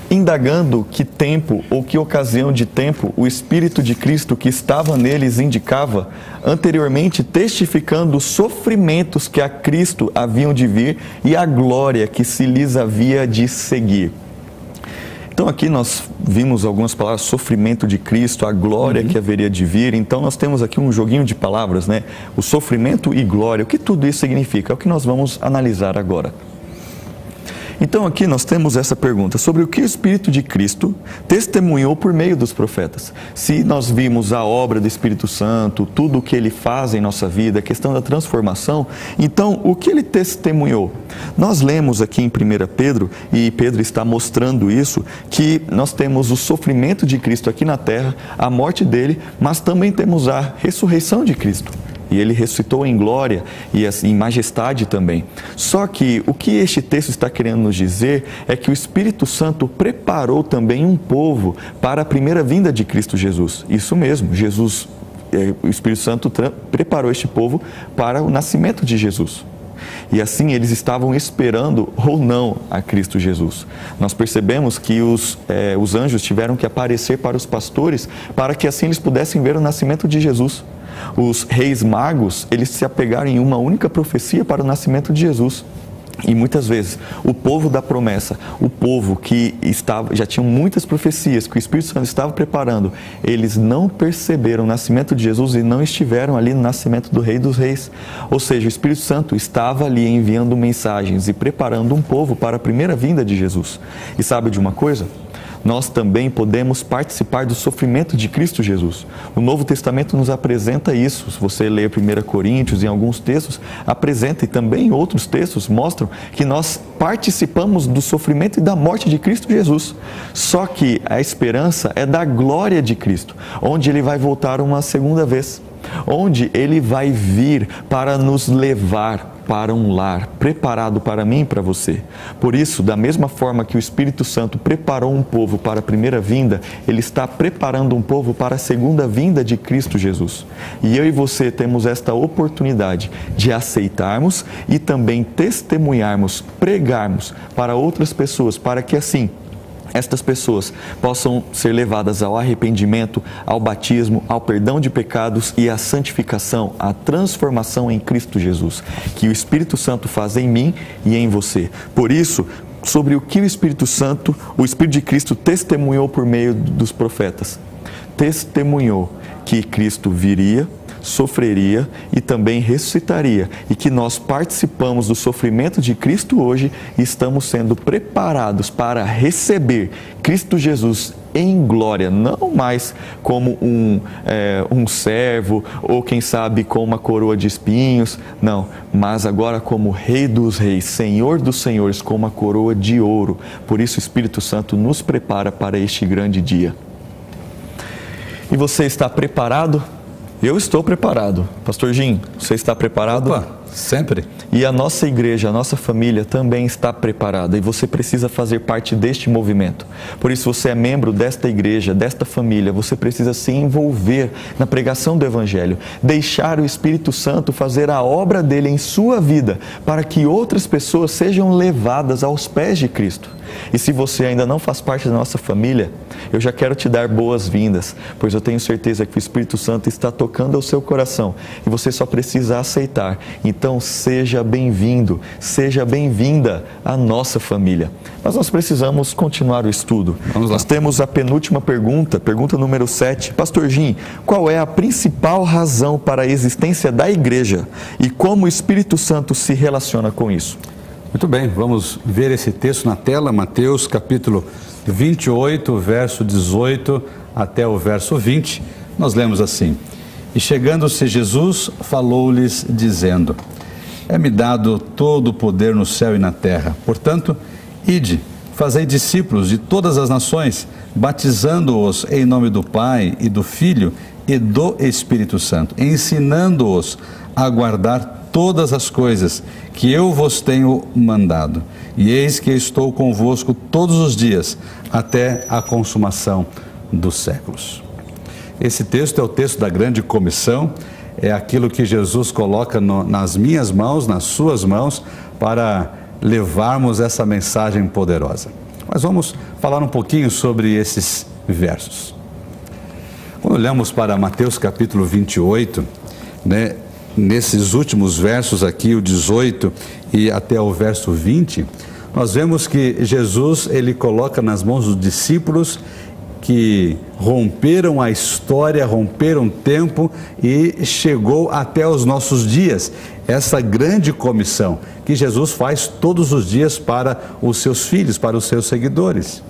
indagando que tempo ou que ocasião de tempo o Espírito de Cristo que estava neles indicava, anteriormente testificando os sofrimentos que a Cristo haviam de vir e a glória que se lhes havia de seguir. Então aqui nós vimos algumas palavras, sofrimento de Cristo, a glória uhum. que haveria de vir. Então nós temos aqui um joguinho de palavras, né? O sofrimento e glória. O que tudo isso significa? É o que nós vamos analisar agora. Então aqui nós temos essa pergunta sobre o que o Espírito de Cristo testemunhou por meio dos profetas. Se nós vimos a obra do Espírito Santo, tudo o que ele faz em nossa vida, a questão da transformação, então o que ele testemunhou? Nós lemos aqui em 1 Pedro, e Pedro está mostrando isso, que nós temos o sofrimento de Cristo aqui na terra, a morte dele, mas também temos a ressurreição de Cristo e ele ressuscitou em glória e em majestade também. Só que o que este texto está querendo nos dizer é que o Espírito Santo preparou também um povo para a primeira vinda de Cristo Jesus. Isso mesmo, Jesus, é, o Espírito Santo preparou este povo para o nascimento de Jesus. E assim eles estavam esperando ou não a Cristo Jesus. Nós percebemos que os, eh, os anjos tiveram que aparecer para os pastores para que assim eles pudessem ver o nascimento de Jesus. Os reis magos, eles se apegaram em uma única profecia para o nascimento de Jesus. E muitas vezes o povo da promessa, o povo que estava, já tinha muitas profecias que o Espírito Santo estava preparando, eles não perceberam o nascimento de Jesus e não estiveram ali no nascimento do Rei dos Reis. Ou seja, o Espírito Santo estava ali enviando mensagens e preparando um povo para a primeira vinda de Jesus. E sabe de uma coisa? Nós também podemos participar do sofrimento de Cristo Jesus. O Novo Testamento nos apresenta isso. Se você ler 1 Coríntios, em alguns textos, apresenta e também outros textos mostram que nós participamos do sofrimento e da morte de Cristo Jesus. Só que a esperança é da glória de Cristo, onde ele vai voltar uma segunda vez, onde ele vai vir para nos levar para um lar preparado para mim e para você. Por isso, da mesma forma que o Espírito Santo preparou um povo para a primeira vinda, ele está preparando um povo para a segunda vinda de Cristo Jesus. E eu e você temos esta oportunidade de aceitarmos e também testemunharmos, pregarmos para outras pessoas, para que assim estas pessoas possam ser levadas ao arrependimento, ao batismo, ao perdão de pecados e à santificação, à transformação em Cristo Jesus, que o Espírito Santo faz em mim e em você. Por isso, sobre o que o Espírito Santo, o Espírito de Cristo testemunhou por meio dos profetas. Testemunhou que Cristo viria, sofreria e também ressuscitaria, e que nós participamos do sofrimento de Cristo hoje e estamos sendo preparados para receber Cristo Jesus em glória, não mais como um, é, um servo ou quem sabe com uma coroa de espinhos, não, mas agora como Rei dos Reis, Senhor dos Senhores, com uma coroa de ouro. Por isso o Espírito Santo nos prepara para este grande dia. E você está preparado eu estou preparado. Pastor Jim, você está preparado? Opa, sempre. E a nossa igreja, a nossa família também está preparada e você precisa fazer parte deste movimento. Por isso, você é membro desta igreja, desta família, você precisa se envolver na pregação do Evangelho, deixar o Espírito Santo fazer a obra dele em sua vida, para que outras pessoas sejam levadas aos pés de Cristo. E se você ainda não faz parte da nossa família, eu já quero te dar boas-vindas, pois eu tenho certeza que o Espírito Santo está tocando ao seu coração e você só precisa aceitar. Então, seja bem-vindo, seja bem-vinda à nossa família. Mas nós precisamos continuar o estudo. Vamos lá. Nós temos a penúltima pergunta, pergunta número 7. Pastor Jim, qual é a principal razão para a existência da igreja e como o Espírito Santo se relaciona com isso? Muito bem, vamos ver esse texto na tela, Mateus capítulo 28, verso 18 até o verso 20. Nós lemos assim: E chegando-se Jesus, falou-lhes, dizendo: É-me dado todo o poder no céu e na terra. Portanto, ide, fazei discípulos de todas as nações, batizando-os em nome do Pai e do Filho e do Espírito Santo, ensinando-os a guardar todas as coisas que eu vos tenho mandado. E eis que estou convosco todos os dias, até a consumação dos séculos. Esse texto é o texto da grande comissão, é aquilo que Jesus coloca no, nas minhas mãos, nas suas mãos, para levarmos essa mensagem poderosa. Mas vamos falar um pouquinho sobre esses versos. Quando olhamos para Mateus capítulo 28, né, nesses últimos versos aqui, o 18 e até o verso 20, nós vemos que Jesus ele coloca nas mãos dos discípulos que romperam a história, romperam tempo e chegou até os nossos dias. Essa grande comissão que Jesus faz todos os dias para os seus filhos, para os seus seguidores.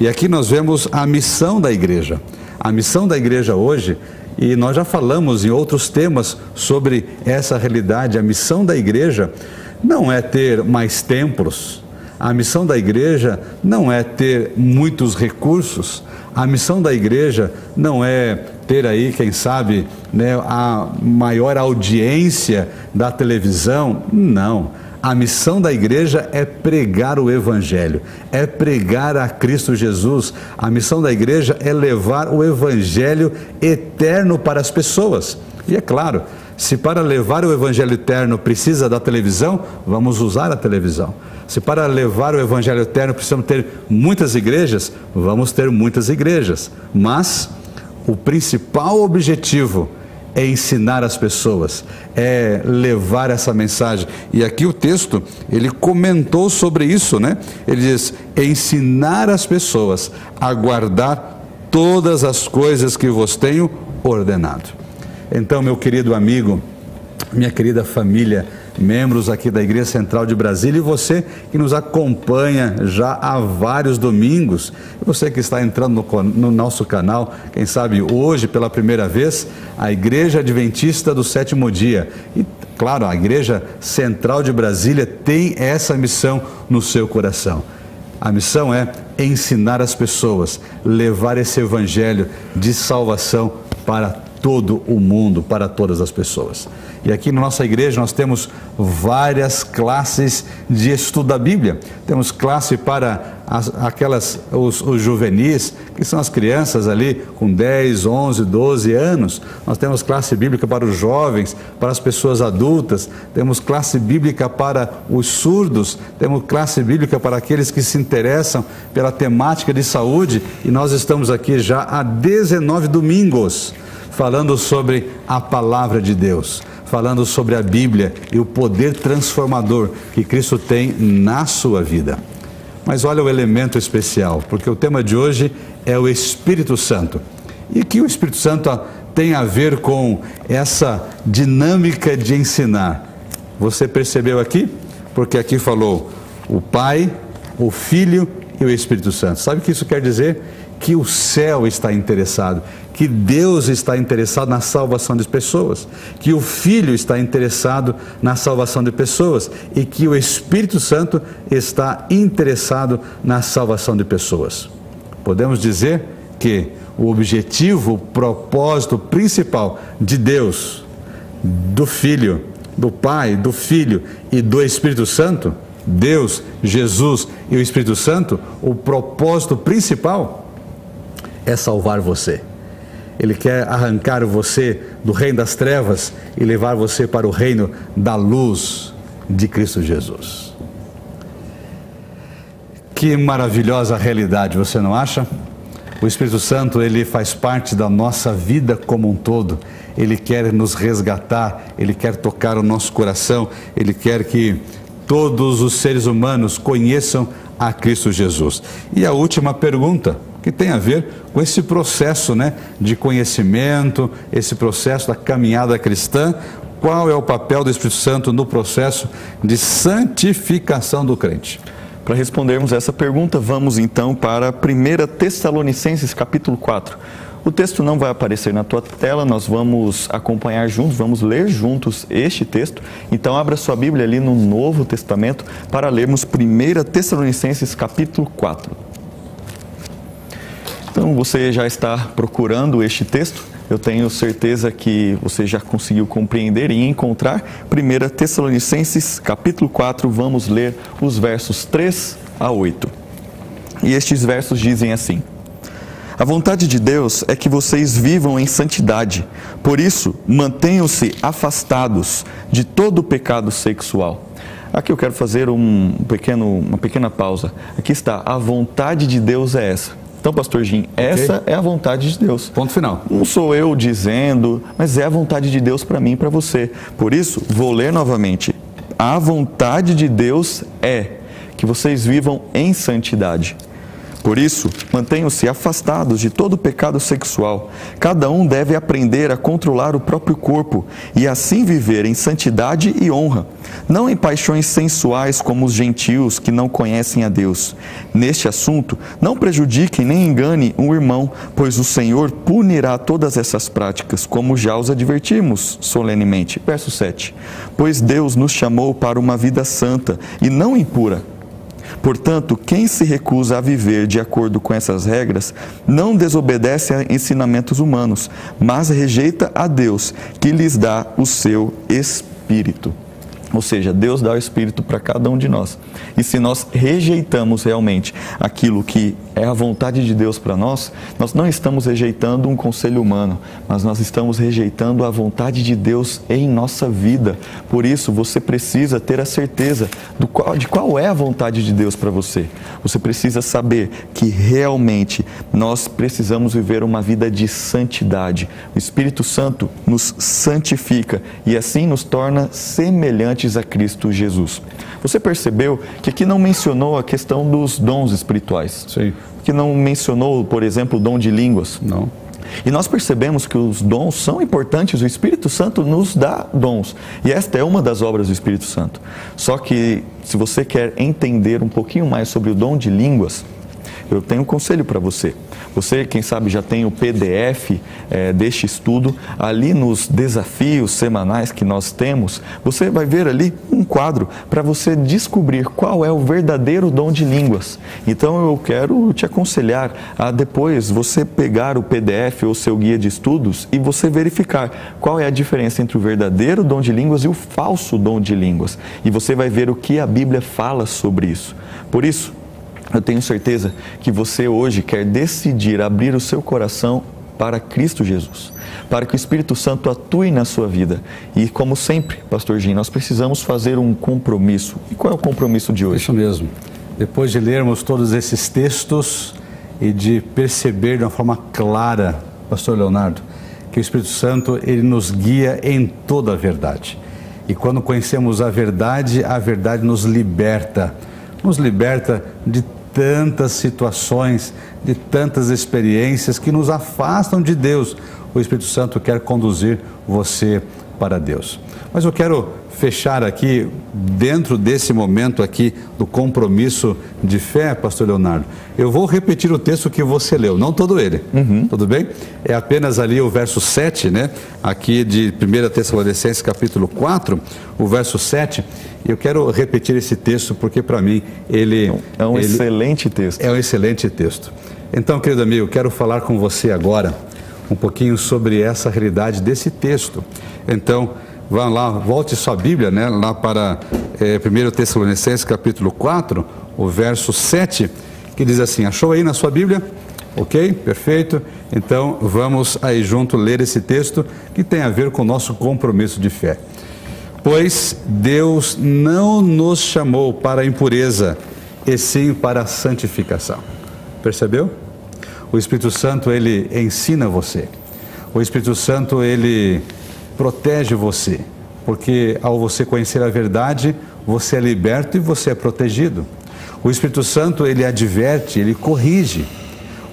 E aqui nós vemos a missão da igreja. A missão da igreja hoje e nós já falamos em outros temas sobre essa realidade. A missão da igreja não é ter mais templos, a missão da igreja não é ter muitos recursos, a missão da igreja não é ter aí, quem sabe, né, a maior audiência da televisão. Não. A missão da igreja é pregar o Evangelho, é pregar a Cristo Jesus. A missão da igreja é levar o Evangelho eterno para as pessoas. E é claro, Se para levar o evangelho eterno precisa da televisão, vamos usar a televisão. Se para levar o evangelho eterno precisamos ter muitas igrejas, vamos ter muitas igrejas. Mas o principal objetivo é ensinar as pessoas, é levar essa mensagem. E aqui o texto, ele comentou sobre isso, né? Ele diz: ensinar as pessoas a guardar todas as coisas que vos tenho ordenado. Então, meu querido amigo, minha querida família, membros aqui da Igreja Central de Brasília e você que nos acompanha já há vários domingos, você que está entrando no, no, nosso canal, quem sabe hoje pela primeira vez, a Igreja Adventista do Sétimo Dia. E claro, a Igreja Central de Brasília tem essa missão no seu coração. A missão é ensinar as pessoas, levar esse evangelho de salvação para todo o mundo, para todas as pessoas. E aqui na nossa igreja nós temos várias classes de estudo da Bíblia. Temos classe para as, aquelas, os, os juvenis, que são as crianças ali com 10, 11, 12 anos. Nós temos classe bíblica para os jovens, para as pessoas adultas. Temos classe bíblica para os surdos. Temos classe bíblica para aqueles que se interessam pela temática de saúde. E nós estamos aqui já há 19 domingos falando sobre a palavra de Deus, falando sobre a Bíblia e o poder transformador que Cristo tem na sua vida. Mas olha o elemento especial, porque o tema de hoje é o Espírito Santo. E que o Espírito Santo tem a ver com essa dinâmica de ensinar. Você percebeu aqui? Porque aqui falou o Pai, o Filho e o Espírito Santo. Sabe o que isso quer dizer? Que o céu está interessado, que Deus está interessado na salvação de pessoas, que o Filho está interessado na salvação de pessoas e que o Espírito Santo está interessado na salvação de pessoas. Podemos dizer que o objetivo, o propósito principal de Deus, do Filho, do Pai, do Filho e do Espírito Santo, Deus, Jesus e o Espírito Santo, o propósito principal é salvar você. Ele quer arrancar você do reino das trevas e levar você para o reino da luz de Cristo Jesus. Que maravilhosa realidade, você não acha? O Espírito Santo, ele faz parte da nossa vida como um todo. Ele quer nos resgatar, ele quer tocar o nosso coração, ele quer que todos os seres humanos conheçam a Cristo Jesus. E a última pergunta, que tem a ver com esse processo né, de conhecimento, esse processo da caminhada cristã. Qual é o papel do Espírito Santo no processo de santificação do crente? Para respondermos essa pergunta, vamos então para 1 Tessalonicenses capítulo 4. O texto não vai aparecer na tua tela, nós vamos acompanhar juntos, vamos ler juntos este texto. Então abra sua Bíblia ali no Novo Testamento para lermos 1 Tessalonicenses capítulo 4. Então você já está procurando este texto? Eu tenho certeza que você já conseguiu compreender e encontrar 1 Tessalonicenses capítulo 4, vamos ler os versos 3 a 8. E estes versos dizem assim: A vontade de Deus é que vocês vivam em santidade, por isso mantenham-se afastados de todo pecado sexual. Aqui eu quero fazer um pequeno, uma pequena pausa. Aqui está, a vontade de Deus é essa então, pastor Jim, essa okay. é a vontade de Deus. Ponto final. Não sou eu dizendo, mas é a vontade de Deus para mim e para você. Por isso, vou ler novamente. A vontade de Deus é que vocês vivam em santidade. Por isso, mantenham-se afastados de todo pecado sexual. Cada um deve aprender a controlar o próprio corpo e assim viver em santidade e honra, não em paixões sensuais como os gentios que não conhecem a Deus. Neste assunto, não prejudiquem nem enganem um irmão, pois o Senhor punirá todas essas práticas, como já os advertimos solenemente. Verso 7. Pois Deus nos chamou para uma vida santa e não impura. Portanto, quem se recusa a viver de acordo com essas regras não desobedece a ensinamentos humanos, mas rejeita a Deus, que lhes dá o seu Espírito. Ou seja, Deus dá o Espírito para cada um de nós. E se nós rejeitamos realmente aquilo que é a vontade de Deus para nós, nós não estamos rejeitando um conselho humano, mas nós estamos rejeitando a vontade de Deus em nossa vida. Por isso, você precisa ter a certeza qual, de qual é a vontade de Deus para você. Você precisa saber que realmente nós precisamos viver uma vida de santidade. O Espírito Santo nos santifica e assim nos torna semelhantes a Cristo Jesus. Você percebeu que aqui não mencionou a questão dos dons espirituais? Sim. Que não mencionou, por exemplo, o dom de línguas? Não. E nós percebemos que os dons são importantes, o Espírito Santo nos dá dons. E esta é uma das obras do Espírito Santo. Só que, se você quer entender um pouquinho mais sobre o dom de línguas, eu tenho um conselho para você. Você, quem sabe, já tem o PDF é, deste estudo. Ali nos desafios semanais que nós temos, você vai ver ali um quadro para você descobrir qual é o verdadeiro dom de línguas. Então eu quero te aconselhar a depois você pegar o PDF ou seu guia de estudos e você verificar qual é a diferença entre o verdadeiro dom de línguas e o falso dom de línguas. E você vai ver o que a Bíblia fala sobre isso. Por isso, eu tenho certeza que você hoje quer decidir abrir o seu coração para Cristo Jesus, para que o Espírito Santo atue na sua vida. E como sempre, Pastor Gin, nós precisamos fazer um compromisso. E qual é o compromisso de hoje? Isso mesmo. Depois de lermos todos esses textos e de perceber de uma forma clara, Pastor Leonardo, que o Espírito Santo ele nos guia em toda a verdade. E quando conhecemos a verdade, a verdade nos liberta, nos liberta de tantas situações, de tantas experiências que nos afastam de Deus. O Espírito Santo quer conduzir você para Deus. Mas eu quero fechar aqui, dentro desse momento aqui do compromisso de fé, pastor Leonardo, eu vou repetir o texto que você leu, não todo ele, uhum. tudo bem? É apenas ali o verso 7, né? Aqui de 1 Tessalonicenses capítulo 4, o verso 7, eu quero repetir esse texto porque para mim ele... É um ele, excelente texto. É um excelente texto. Então, querido amigo, quero falar com você agora um pouquinho sobre essa realidade desse texto. Então, vá lá, volte sua Bíblia, né, lá para é, 1 Tessalonicenses capítulo 4, o verso 7, que diz assim, achou aí na sua Bíblia? Ok? Perfeito. Então, vamos aí junto ler esse texto que tem a ver com o nosso compromisso de fé. Pois Deus não nos chamou para a impureza, e sim para a santificação. Percebeu? O Espírito Santo, ele ensina você. O Espírito Santo, ele protege você, porque ao você conhecer a verdade, você é liberto e você é protegido. O Espírito Santo, ele adverte, ele corrige.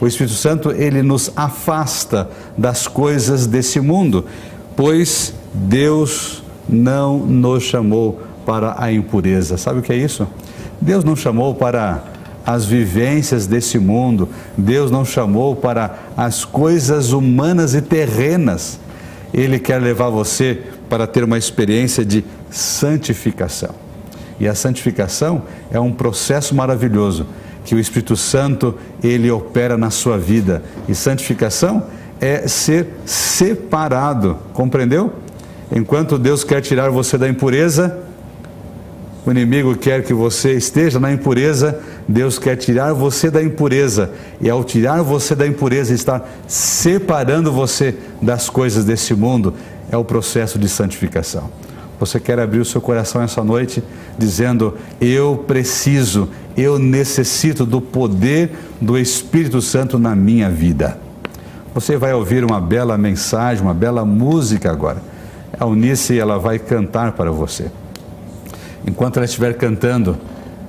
O Espírito Santo, ele nos afasta das coisas desse mundo, pois Deus não nos chamou para a impureza. Sabe o que é isso? Deus não chamou para as vivências desse mundo. Deus não chamou para as coisas humanas e terrenas. Ele quer levar você para ter uma experiência de santificação. E a santificação é um processo maravilhoso que o Espírito Santo ele opera na sua vida. E santificação é ser separado, compreendeu? Enquanto Deus quer tirar você da impureza, o inimigo quer que você esteja na impureza, Deus quer tirar você da impureza. E ao tirar você da impureza, está separando você das coisas desse mundo, é o processo de santificação. Você quer abrir o seu coração essa noite dizendo: Eu preciso, eu necessito do poder do Espírito Santo na minha vida. Você vai ouvir uma bela mensagem, uma bela música agora. A Unice ela vai cantar para você. Enquanto ela estiver cantando,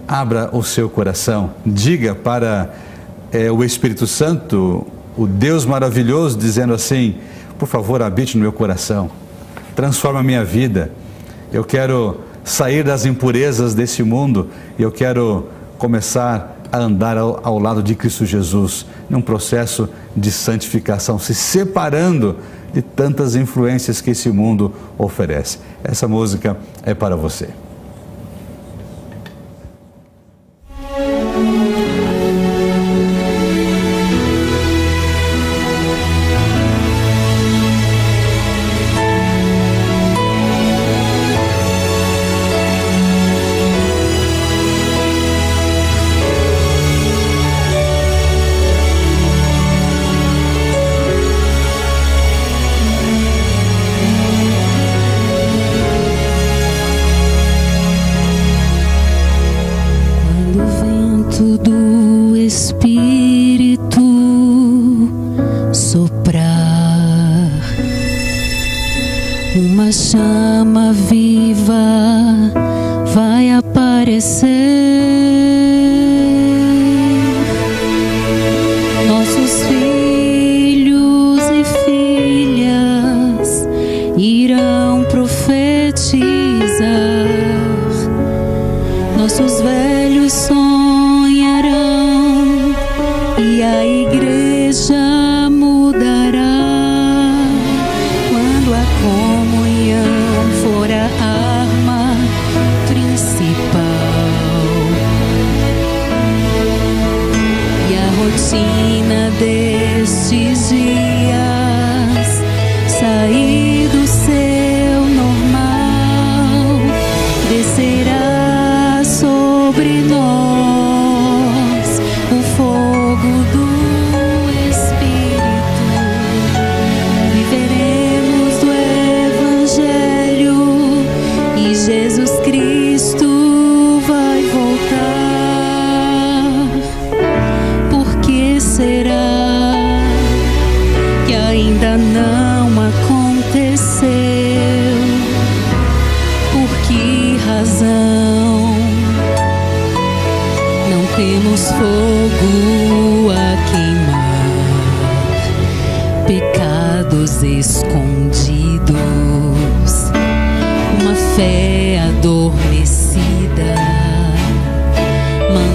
abra o seu coração, diga para é, o Espírito Santo, o Deus maravilhoso, dizendo assim: por favor, habite no meu coração, transforma a minha vida. Eu quero sair das impurezas desse mundo e eu quero começar a andar ao, ao lado de Cristo Jesus, num processo de santificação, se separando de tantas influências que esse mundo oferece. Essa música é para você.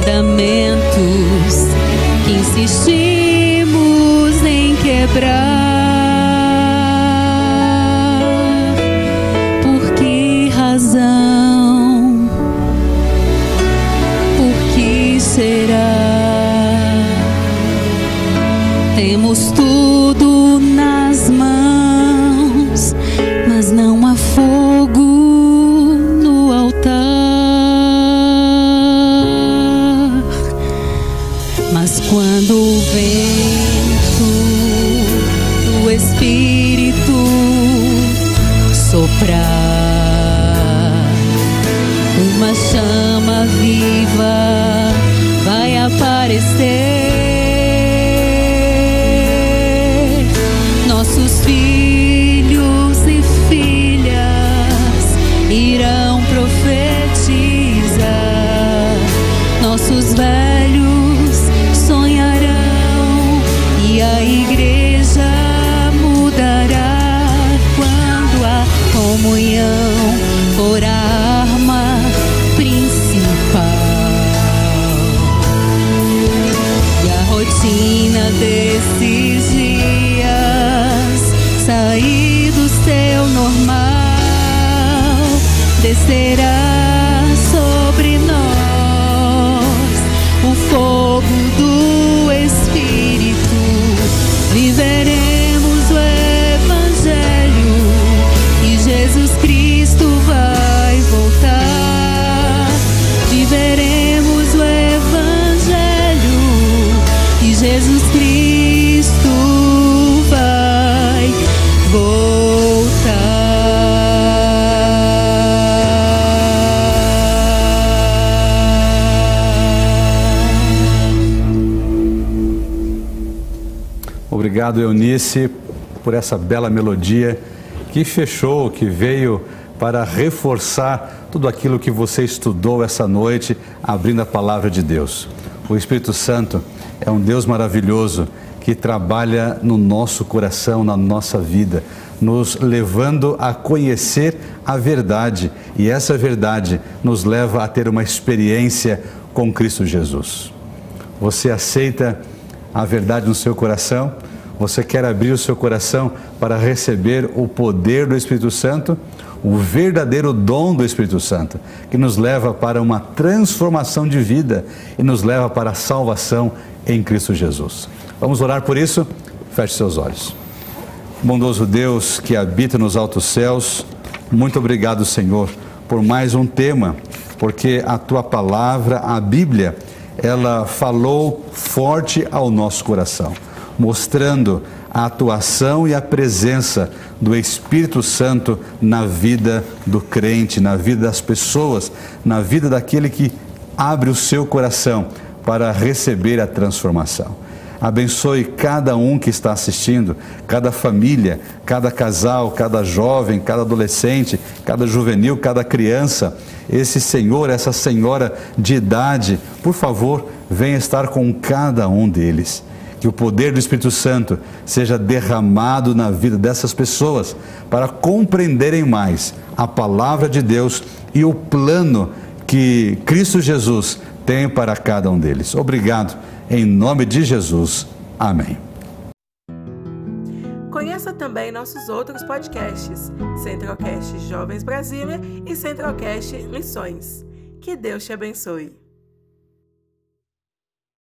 mandamentos que insistimos em quebrar. Obrigado, Eunice, por essa bela melodia que fechou, que veio para reforçar tudo aquilo que você estudou essa noite, abrindo a palavra de Deus. O Espírito Santo é um Deus maravilhoso que trabalha no nosso coração, na nossa vida, nos levando a conhecer a verdade e essa verdade nos leva a ter uma experiência com Cristo Jesus. Você aceita a verdade no seu coração? Você quer abrir o seu coração para receber o poder do Espírito Santo, o verdadeiro dom do Espírito Santo, que nos leva para uma transformação de vida e nos leva para a salvação em Cristo Jesus. Vamos orar por isso? Feche seus olhos. Bondoso Deus que habita nos altos céus, muito obrigado, Senhor, por mais um tema, porque a tua palavra, a Bíblia, ela falou forte ao nosso coração mostrando a atuação e a presença do Espírito Santo na vida do crente, na vida das pessoas, na vida daquele que abre o seu coração para receber a transformação. Abençoe cada um que está assistindo, cada família, cada casal, cada jovem, cada adolescente, cada juvenil, cada criança. Esse senhor, essa senhora de idade, por favor, venha estar com cada um deles. Que o poder do Espírito Santo seja derramado na vida dessas pessoas para compreenderem mais a palavra de Deus e o plano que Cristo Jesus tem para cada um deles. Obrigado. Em nome de Jesus. Amém. Conheça também nossos outros podcasts, Centralcast Jovens Brasília e Centralcast Missões. Que Deus te abençoe.